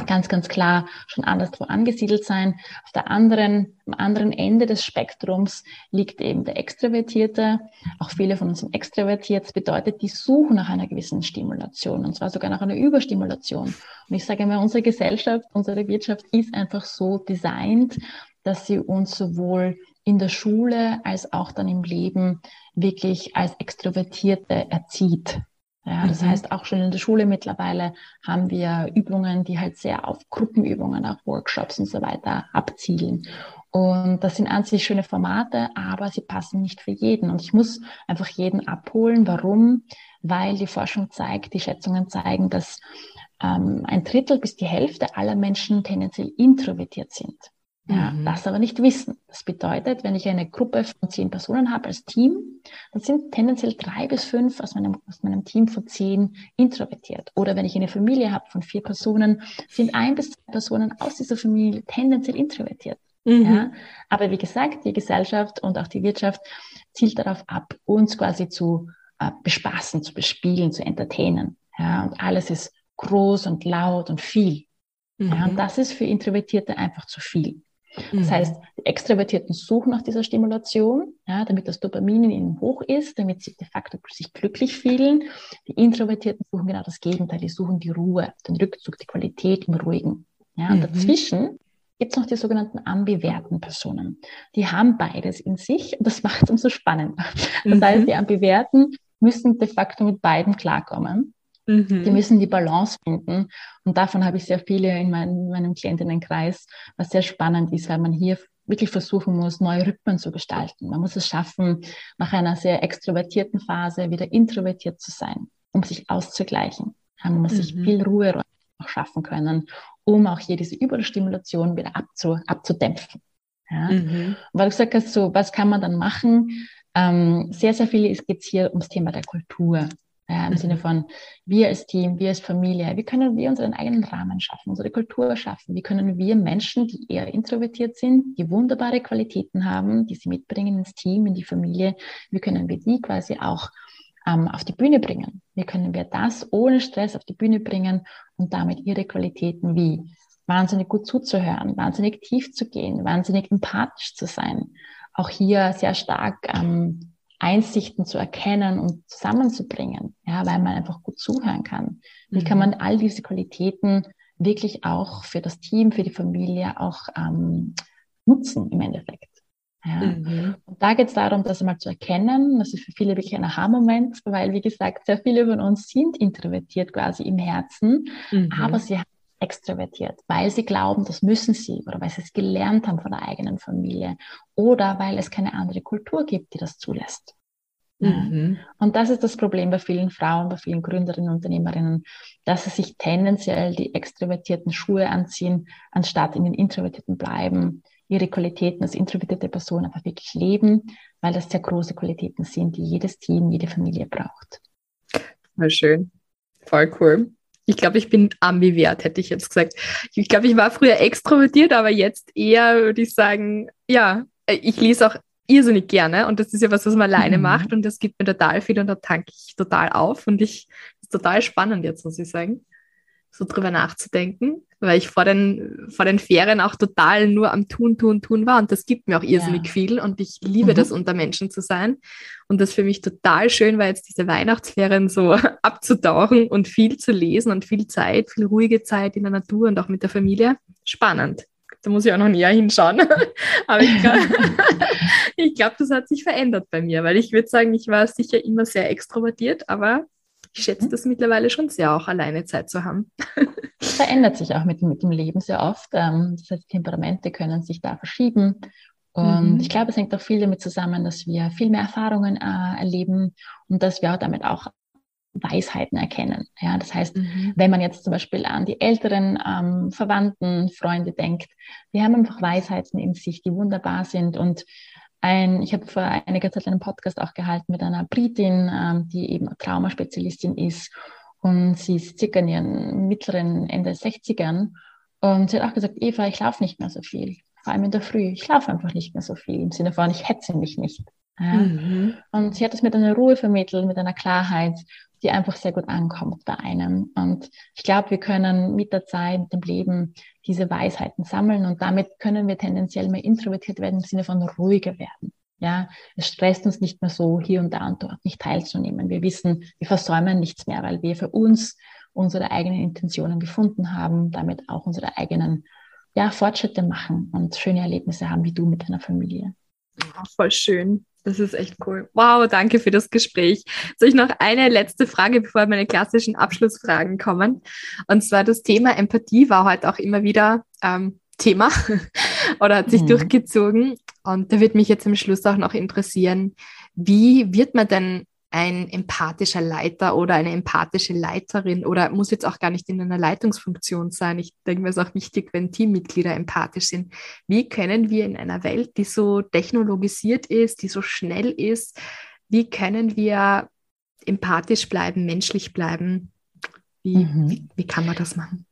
ganz, ganz klar schon anderswo angesiedelt sein. Auf der anderen, am anderen Ende des Spektrums liegt eben der Extrovertierte. Auch viele von uns sind extrovertiert. Das bedeutet, die suchen nach einer gewissen Stimulation und zwar sogar nach einer Überstimulation. Und ich sage immer, unsere Gesellschaft, unsere Wirtschaft ist einfach so designt, dass sie uns sowohl in der Schule als auch dann im Leben wirklich als Extrovertierte erzieht. Ja, das Mhm. heißt, auch schon in der Schule mittlerweile haben wir Übungen, die halt sehr auf Gruppenübungen, auf Workshops und so weiter abzielen. Und das sind an sich schöne Formate, aber sie passen nicht für jeden. Und ich muss einfach jeden abholen. Warum? Weil die Forschung zeigt, die Schätzungen zeigen, dass ähm, ein Drittel bis die Hälfte aller Menschen tendenziell introvertiert sind. Ja, Mhm. das aber nicht wissen. Das bedeutet, wenn ich eine Gruppe von zehn Personen habe als Team, dann sind tendenziell drei bis fünf aus meinem, aus meinem Team von zehn introvertiert. Oder wenn ich eine Familie habe von vier Personen, sind ein bis zwei Personen aus dieser Familie tendenziell introvertiert. Mhm. Ja? Aber wie gesagt, die Gesellschaft und auch die Wirtschaft zielt darauf ab, uns quasi zu äh, bespaßen, zu bespielen, zu entertainen. Ja? Und alles ist groß und laut und viel. Ja? Und Mhm. das ist für Introvertierte einfach zu viel. Das Mhm. heißt, die Extrovertierten suchen nach dieser Stimulation, ja, damit das Dopamin in ihnen hoch ist, damit sie de facto sich glücklich fühlen. Die Introvertierten suchen genau das Gegenteil, die suchen die Ruhe, den Rückzug, die Qualität im Ruhigen. Ja, und Mhm. dazwischen gibt es noch die sogenannten ambiverten Personen. Die haben beides in sich und das macht es umso spannender. Das Mhm. heißt, die ambiverten müssen de facto mit beiden klarkommen. Mhm. Die müssen die Balance finden. Und davon habe ich sehr viele in meinem, meinem Klientinnenkreis, was sehr spannend ist, weil man hier wirklich versuchen muss, neue Rhythmen zu gestalten. Man muss es schaffen, nach einer sehr extrovertierten Phase wieder introvertiert zu sein, um sich auszugleichen. Man muss sich Mhm. viel Ruhe auch schaffen können, um auch hier diese Überstimulation wieder abzu, abzudämpfen. Ja? Mhm. Weil du gesagt hast, so, was kann man dann machen? Ähm, sehr, sehr viel geht es hier ums Thema der Kultur. Ja, Im. Sinne von, wir als Team, wir als Familie, wie können wir unseren eigenen Rahmen schaffen, unsere Kultur schaffen? Wie können wir Menschen, die eher introvertiert sind, die wunderbare Qualitäten haben, die sie mitbringen ins Team, in die Familie, wie können wir die quasi auch ähm, auf die Bühne bringen? Wie können wir das ohne Stress auf die Bühne bringen und damit ihre Qualitäten wie wahnsinnig gut zuzuhören, wahnsinnig tief zu gehen, wahnsinnig empathisch zu sein, auch hier sehr stark ähm, Einsichten zu erkennen und zusammenzubringen, ja, weil man einfach gut zuhören kann. Wie kann Mhm. man all diese Qualitäten wirklich auch für das Team, für die Familie auch ähm, nutzen im Endeffekt? Ja. Mhm. Und da geht es darum, das einmal zu erkennen. Das ist für viele wirklich ein Aha-Moment, weil, wie gesagt, sehr viele von uns sind introvertiert quasi im Herzen, mhm. aber sie haben extrovertiert, weil sie glauben, das müssen sie oder weil sie es gelernt haben von der eigenen Familie oder weil es keine andere Kultur gibt, die das zulässt. Mhm. Und das ist das Problem bei vielen Frauen, bei vielen Gründerinnen und Unternehmerinnen, dass sie sich tendenziell die extrovertierten Schuhe anziehen, anstatt in den introvertierten bleiben, ihre Qualitäten als introvertierte Person einfach wirklich leben, weil das sehr große Qualitäten sind, die jedes Team, jede Familie braucht. Voll schön. Voll cool. Ich glaube, ich bin ambivert, hätte ich jetzt gesagt. Ich glaube, ich war früher extrovertiert, aber jetzt eher, würde ich sagen, ja, ich lese auch irrsinnig gerne und das ist ja was, was man alleine mhm. macht und das gibt mir total viel und da tanke ich total auf und ich ist total spannend jetzt, muss ich sagen, so drüber nachzudenken, weil ich vor den, vor den Ferien auch total nur am Tun, Tun, Tun war und das gibt mir auch irrsinnig ja. viel und ich liebe mhm. das, unter Menschen zu sein und das für mich total schön war, jetzt diese Weihnachtsferien so *laughs* abzutauchen und viel zu lesen und viel Zeit, viel ruhige Zeit in der Natur und auch mit der Familie. Spannend. Da muss ich auch noch näher hinschauen. *laughs* Aber ich glaube, *laughs* glaub, das hat sich verändert bei mir, weil ich würde sagen, ich war sicher immer sehr extrovertiert, aber ich schätze mhm. das mittlerweile schon sehr, auch alleine Zeit zu haben. Verändert sich auch mit, mit dem Leben sehr oft. Ähm, das heißt, Temperamente können sich da verschieben. Und mhm. ich glaube, es hängt auch viel damit zusammen, dass wir viel mehr Erfahrungen äh, erleben und dass wir auch damit auch Weisheiten erkennen. Ja, das heißt, mhm. wenn man jetzt zum Beispiel an die älteren ähm, Verwandten, Freunde denkt, wir haben einfach Weisheiten in sich, die wunderbar sind. Und ein, ich habe vor einiger Zeit einen Podcast auch gehalten mit einer Britin, ähm, die eben Traumaspezialistin ist. Und sie ist circa in ihren mittleren Ende 60ern. Und sie hat auch gesagt, Eva, ich laufe nicht mehr so viel. Vor allem in der Früh. Ich laufe einfach nicht mehr so viel. Im Sinne von, ich hetze mich nicht. Ja. Mhm. Und sie hat es mit einer Ruhe vermittelt, mit einer Klarheit die einfach sehr gut ankommt bei einem. Und ich glaube, wir können mit der Zeit, mit dem Leben diese Weisheiten sammeln und damit können wir tendenziell mehr introvertiert werden im Sinne von ruhiger werden. Ja, es stresst uns nicht mehr so, hier und da und dort nicht teilzunehmen. Wir wissen, wir versäumen nichts mehr, weil wir für uns unsere eigenen Intentionen gefunden haben, damit auch unsere eigenen ja, Fortschritte machen und schöne Erlebnisse haben, wie du mit deiner Familie. Ja, voll schön. Das ist echt cool. Wow, danke für das Gespräch. Soll ich noch eine letzte Frage, bevor meine klassischen Abschlussfragen kommen? Und zwar das Thema Empathie war heute auch immer wieder ähm, Thema *laughs* oder hat sich mhm. durchgezogen. Und da wird mich jetzt am Schluss auch noch interessieren, wie wird man denn ein empathischer Leiter oder eine empathische Leiterin oder muss jetzt auch gar nicht in einer Leitungsfunktion sein. Ich denke, mir ist auch wichtig, wenn Teammitglieder empathisch sind. Wie können wir in einer Welt, die so technologisiert ist, die so schnell ist, wie können wir empathisch bleiben, menschlich bleiben? Wie, mhm. wie, wie kann man das machen?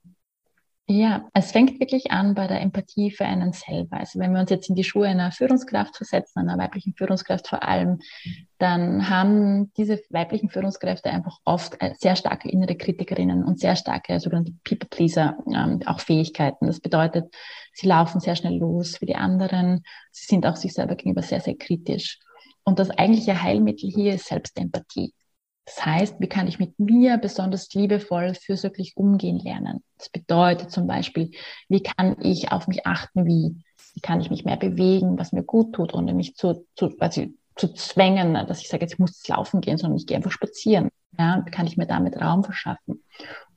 Ja, es fängt wirklich an bei der Empathie für einen selber. Also wenn wir uns jetzt in die Schuhe einer Führungskraft versetzen, einer weiblichen Führungskraft vor allem, dann haben diese weiblichen Führungskräfte einfach oft äh, sehr starke innere Kritikerinnen und sehr starke sogenannte People-Pleaser, ähm, auch Fähigkeiten. Das bedeutet, sie laufen sehr schnell los für die anderen. Sie sind auch sich selber gegenüber sehr, sehr kritisch. Und das eigentliche Heilmittel hier ist Selbstempathie. Das heißt, wie kann ich mit mir besonders liebevoll, fürsorglich umgehen lernen? Das bedeutet zum Beispiel, wie kann ich auf mich achten, wie, wie kann ich mich mehr bewegen, was mir gut tut, ohne mich zu, zu, also zu zwängen, dass ich sage, jetzt muss es laufen gehen, sondern ich gehe einfach spazieren. Ja, kann ich mir damit Raum verschaffen?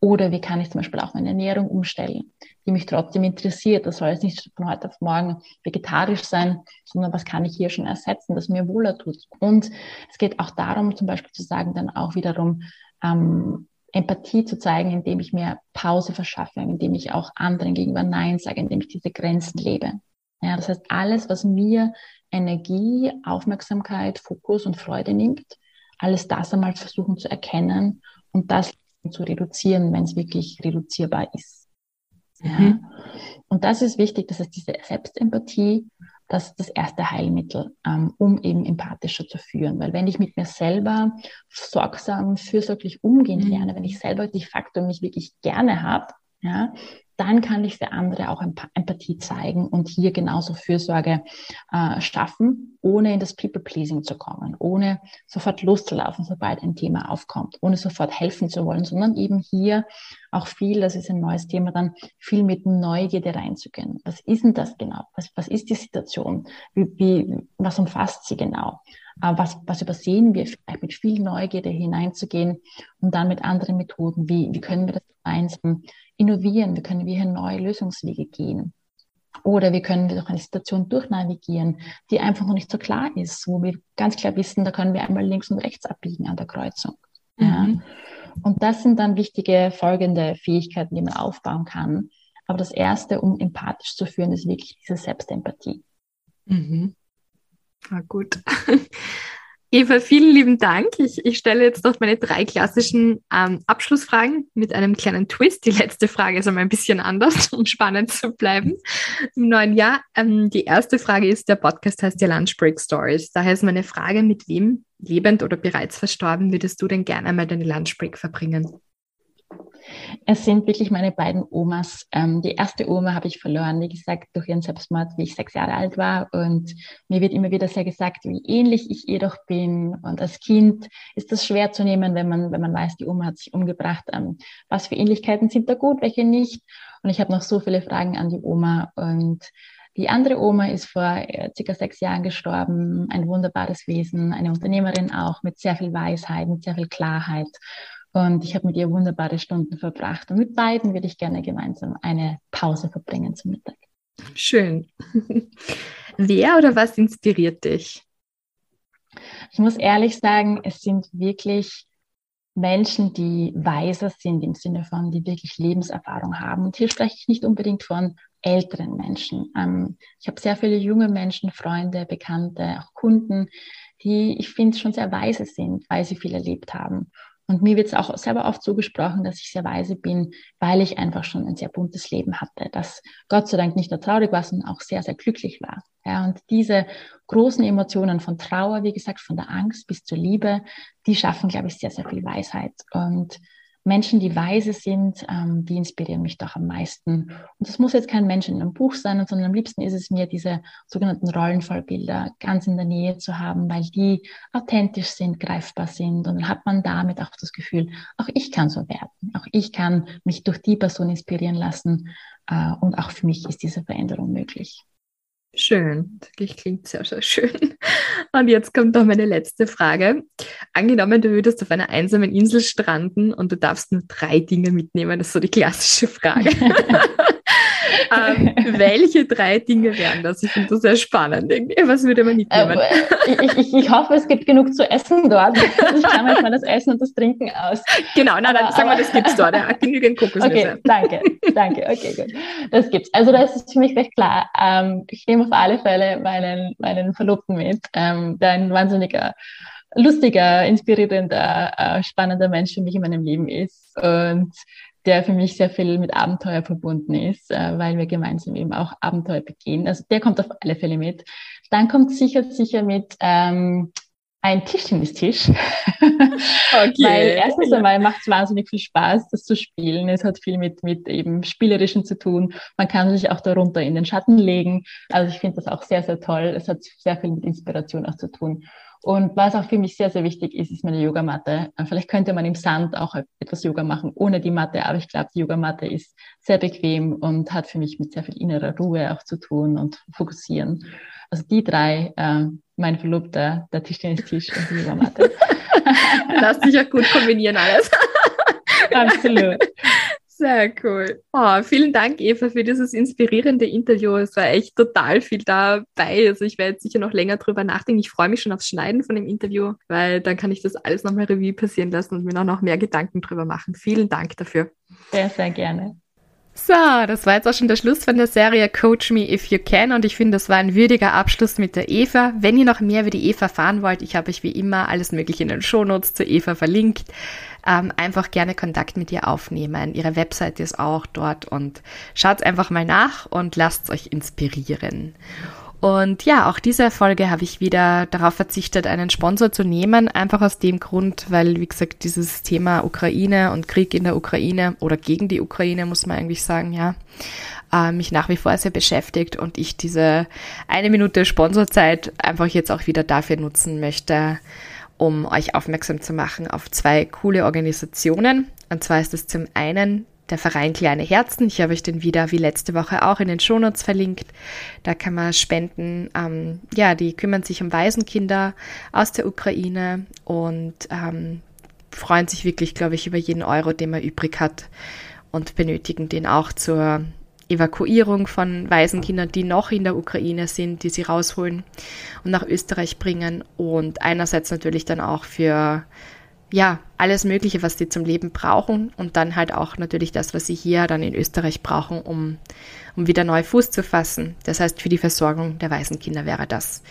Oder wie kann ich zum Beispiel auch meine Ernährung umstellen, die mich trotzdem interessiert. Das soll jetzt nicht von heute auf morgen vegetarisch sein, sondern was kann ich hier schon ersetzen, das mir wohler tut. Und es geht auch darum, zum Beispiel zu sagen, dann auch wiederum, ähm, Empathie zu zeigen, indem ich mir Pause verschaffe, indem ich auch anderen gegenüber Nein sage, indem ich diese Grenzen lebe. Ja, das heißt, alles, was mir Energie, Aufmerksamkeit, Fokus und Freude nimmt, alles das einmal versuchen zu erkennen und das zu reduzieren, wenn es wirklich reduzierbar ist. Ja. Mhm. Und das ist wichtig, das heißt, diese Selbstempathie, das ist das erste Heilmittel, ähm, um eben empathischer zu führen. Weil wenn ich mit mir selber sorgsam, fürsorglich umgehen mhm. lerne, wenn ich selber de facto mich wirklich gerne habe, ja, dann kann ich für andere auch Empathie zeigen und hier genauso Fürsorge äh, schaffen, ohne in das People-Pleasing zu kommen, ohne sofort loszulaufen, sobald ein Thema aufkommt, ohne sofort helfen zu wollen, sondern eben hier auch viel, das ist ein neues Thema, dann viel mit Neugierde reinzugehen. Was ist denn das genau? Was, was ist die Situation? Wie, wie, was umfasst sie genau? Äh, was, was übersehen wir? Vielleicht mit viel Neugierde hineinzugehen und dann mit anderen Methoden, wie, wie können wir das gemeinsam innovieren, wie können wir hier neue Lösungswege gehen. Oder wie können wir durch eine Situation durchnavigieren, die einfach noch nicht so klar ist, wo wir ganz klar wissen, da können wir einmal links und rechts abbiegen an der Kreuzung. Mhm. Ja. Und das sind dann wichtige folgende Fähigkeiten, die man aufbauen kann. Aber das Erste, um empathisch zu führen, ist wirklich diese Selbstempathie. Mhm. Ah, gut. *laughs* Eva, vielen lieben Dank. Ich, ich stelle jetzt noch meine drei klassischen ähm, Abschlussfragen mit einem kleinen Twist. Die letzte Frage ist einmal ein bisschen anders, *laughs* um spannend zu bleiben im neuen Jahr. Ähm, die erste Frage ist, der Podcast heißt ja Lunch Break Stories. Daher ist meine Frage, mit wem, lebend oder bereits verstorben, würdest du denn gerne einmal deine Lunch Break verbringen? Es sind wirklich meine beiden Omas. Ähm, die erste Oma habe ich verloren, wie gesagt, durch ihren Selbstmord, wie ich sechs Jahre alt war. Und mir wird immer wieder sehr gesagt, wie ähnlich ich ihr doch bin. Und als Kind ist das schwer zu nehmen, wenn man, wenn man weiß, die Oma hat sich umgebracht. Ähm, was für Ähnlichkeiten sind da gut, welche nicht? Und ich habe noch so viele Fragen an die Oma. Und die andere Oma ist vor äh, circa sechs Jahren gestorben. Ein wunderbares Wesen, eine Unternehmerin auch, mit sehr viel Weisheit, mit sehr viel Klarheit. Und ich habe mit ihr wunderbare Stunden verbracht. Und mit beiden würde ich gerne gemeinsam eine Pause verbringen zum Mittag. Schön. *laughs* Wer oder was inspiriert dich? Ich muss ehrlich sagen, es sind wirklich Menschen, die weiser sind im Sinne von, die wirklich Lebenserfahrung haben. Und hier spreche ich nicht unbedingt von älteren Menschen. Ähm, ich habe sehr viele junge Menschen, Freunde, Bekannte, auch Kunden, die ich finde schon sehr weise sind, weil sie viel erlebt haben. Und mir wird es auch selber oft zugesprochen, dass ich sehr weise bin, weil ich einfach schon ein sehr buntes Leben hatte, das Gott sei Dank nicht nur traurig war, sondern auch sehr, sehr glücklich war. Ja, und diese großen Emotionen von Trauer, wie gesagt, von der Angst bis zur Liebe, die schaffen, glaube ich, sehr, sehr viel Weisheit. Und Menschen, die weise sind, ähm, die inspirieren mich doch am meisten. Und das muss jetzt kein Mensch in einem Buch sein, sondern am liebsten ist es mir, diese sogenannten Rollenvollbilder ganz in der Nähe zu haben, weil die authentisch sind, greifbar sind. Und dann hat man damit auch das Gefühl, auch ich kann so werden. Auch ich kann mich durch die Person inspirieren lassen. Äh, und auch für mich ist diese Veränderung möglich. Schön, wirklich klingt sehr, sehr schön. Und jetzt kommt noch meine letzte Frage. Angenommen, du würdest auf einer einsamen Insel stranden und du darfst nur drei Dinge mitnehmen, das ist so die klassische Frage. *laughs* ähm, welche drei Dinge wären das? Ich finde das sehr spannend. Was würde man mitnehmen? Ähm, ich, ich, ich, hoffe, es gibt genug zu essen dort. Ich kann manchmal das Essen und das Trinken aus. Genau, nein, nein, sagen wir, das gibt es dort. Ja, genügend Kokosnüsse. Okay, danke, danke. Okay, gut. Das gibt's. Also das ist für mich recht klar. Ähm, ich nehme auf alle Fälle meinen, meinen Verlobten mit, ähm, der ein wahnsinniger lustiger, inspirierender, äh, spannender Mensch für mich in meinem Leben ist. Und der für mich sehr viel mit Abenteuer verbunden ist, äh, weil wir gemeinsam eben auch Abenteuer begehen. Also der kommt auf alle Fälle mit. Dann kommt sicher sicher mit ähm, ein Tischtennistisch. *laughs* Okay. Weil erstens einmal macht es wahnsinnig viel Spaß, das zu spielen. Es hat viel mit, mit eben Spielerischen zu tun. Man kann sich auch darunter in den Schatten legen. Also ich finde das auch sehr, sehr toll. Es hat sehr viel mit Inspiration auch zu tun. Und was auch für mich sehr, sehr wichtig ist, ist meine Yogamatte. Äh, vielleicht könnte man im Sand auch etwas Yoga machen ohne die Matte, aber ich glaube, die Yogamatte ist sehr bequem und hat für mich mit sehr viel innerer Ruhe auch zu tun und fokussieren. Also die drei, äh, mein Verlobter, der Tischtennistisch und die Yogamatte. *laughs* Lass dich ja gut kombinieren alles. Absolut. Sehr cool. Oh, vielen Dank, Eva, für dieses inspirierende Interview. Es war echt total viel dabei. Also ich werde jetzt sicher noch länger drüber nachdenken. Ich freue mich schon aufs Schneiden von dem Interview, weil dann kann ich das alles nochmal Revue passieren lassen und mir noch, noch mehr Gedanken drüber machen. Vielen Dank dafür. Sehr, sehr gerne. So, das war jetzt auch schon der Schluss von der Serie Coach Me If You Can und ich finde, das war ein würdiger Abschluss mit der Eva. Wenn ihr noch mehr über die Eva erfahren wollt, ich habe euch wie immer alles mögliche in den Shownotes zur Eva verlinkt. Ähm, einfach gerne Kontakt mit ihr aufnehmen. Ihre Webseite ist auch dort und schaut einfach mal nach und lasst euch inspirieren. Und ja, auch diese Folge habe ich wieder darauf verzichtet, einen Sponsor zu nehmen, einfach aus dem Grund, weil, wie gesagt, dieses Thema Ukraine und Krieg in der Ukraine oder gegen die Ukraine, muss man eigentlich sagen, ja, äh, mich nach wie vor sehr beschäftigt und ich diese eine Minute Sponsorzeit einfach jetzt auch wieder dafür nutzen möchte, um euch aufmerksam zu machen auf zwei coole Organisationen. Und zwar ist es zum einen der Verein Kleine Herzen. Ich habe euch den wieder wie letzte Woche auch in den Shownotes verlinkt. Da kann man spenden. Ähm, ja, die kümmern sich um Waisenkinder aus der Ukraine und ähm, freuen sich wirklich, glaube ich, über jeden Euro, den man übrig hat und benötigen den auch zur Evakuierung von Waisenkindern, die noch in der Ukraine sind, die sie rausholen und nach Österreich bringen und einerseits natürlich dann auch für ja, alles Mögliche, was sie zum Leben brauchen und dann halt auch natürlich das, was sie hier dann in Österreich brauchen, um, um wieder neu Fuß zu fassen. Das heißt, für die Versorgung der Waisenkinder wäre das.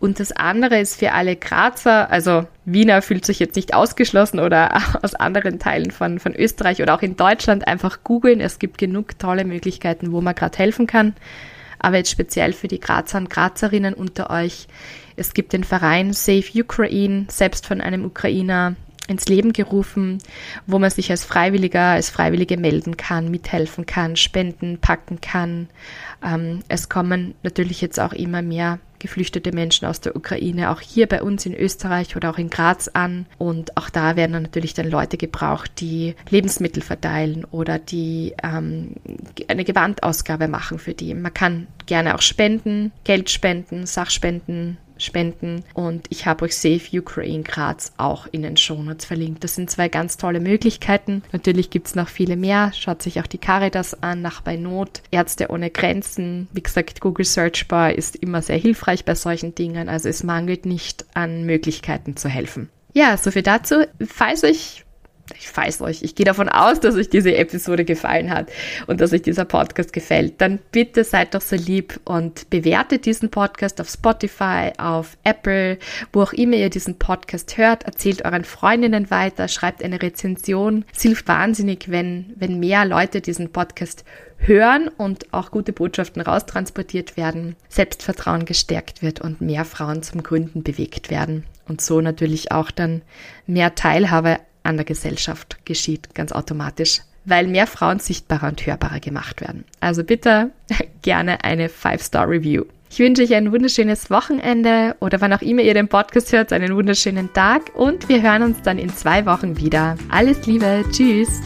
Und das andere ist für alle Grazer, also Wiener fühlt sich jetzt nicht ausgeschlossen oder *laughs* aus anderen Teilen von, von Österreich oder auch in Deutschland einfach googeln. Es gibt genug tolle Möglichkeiten, wo man gerade helfen kann. Aber jetzt speziell für die Grazer und Grazerinnen unter euch. Es gibt den Verein Save Ukraine, selbst von einem Ukrainer ins Leben gerufen, wo man sich als Freiwilliger, als Freiwillige melden kann, mithelfen kann, spenden, packen kann. Ähm, es kommen natürlich jetzt auch immer mehr geflüchtete Menschen aus der Ukraine auch hier bei uns in Österreich oder auch in Graz an. Und auch da werden dann natürlich dann Leute gebraucht, die Lebensmittel verteilen oder die ähm, eine Gewandausgabe machen für die. Man kann gerne auch spenden, Geld spenden, Sachspenden, spenden. Und ich habe euch Save Ukraine Graz auch in den Shownotes verlinkt. Das sind zwei ganz tolle Möglichkeiten. Natürlich gibt es noch viele mehr. Schaut sich auch die Caritas an, nach bei Not, Ärzte ohne Grenzen. Wie gesagt, Google Search Bar ist immer sehr hilfreich bei solchen Dingen. Also es mangelt nicht an Möglichkeiten zu helfen. Ja, soviel dazu. Falls euch ich weiß euch, ich gehe davon aus, dass euch diese Episode gefallen hat und dass euch dieser Podcast gefällt, dann bitte seid doch so lieb und bewertet diesen Podcast auf Spotify, auf Apple, wo auch immer ihr diesen Podcast hört. Erzählt euren Freundinnen weiter, schreibt eine Rezension. Es hilft wahnsinnig, wenn, wenn mehr Leute diesen Podcast hören und auch gute Botschaften raustransportiert werden, Selbstvertrauen gestärkt wird und mehr Frauen zum Gründen bewegt werden und so natürlich auch dann mehr Teilhabe an der Gesellschaft geschieht, ganz automatisch, weil mehr Frauen sichtbarer und hörbarer gemacht werden. Also bitte *laughs* gerne eine 5-Star-Review. Ich wünsche euch ein wunderschönes Wochenende oder wann auch immer ihr den Podcast hört, einen wunderschönen Tag und wir hören uns dann in zwei Wochen wieder. Alles Liebe, tschüss!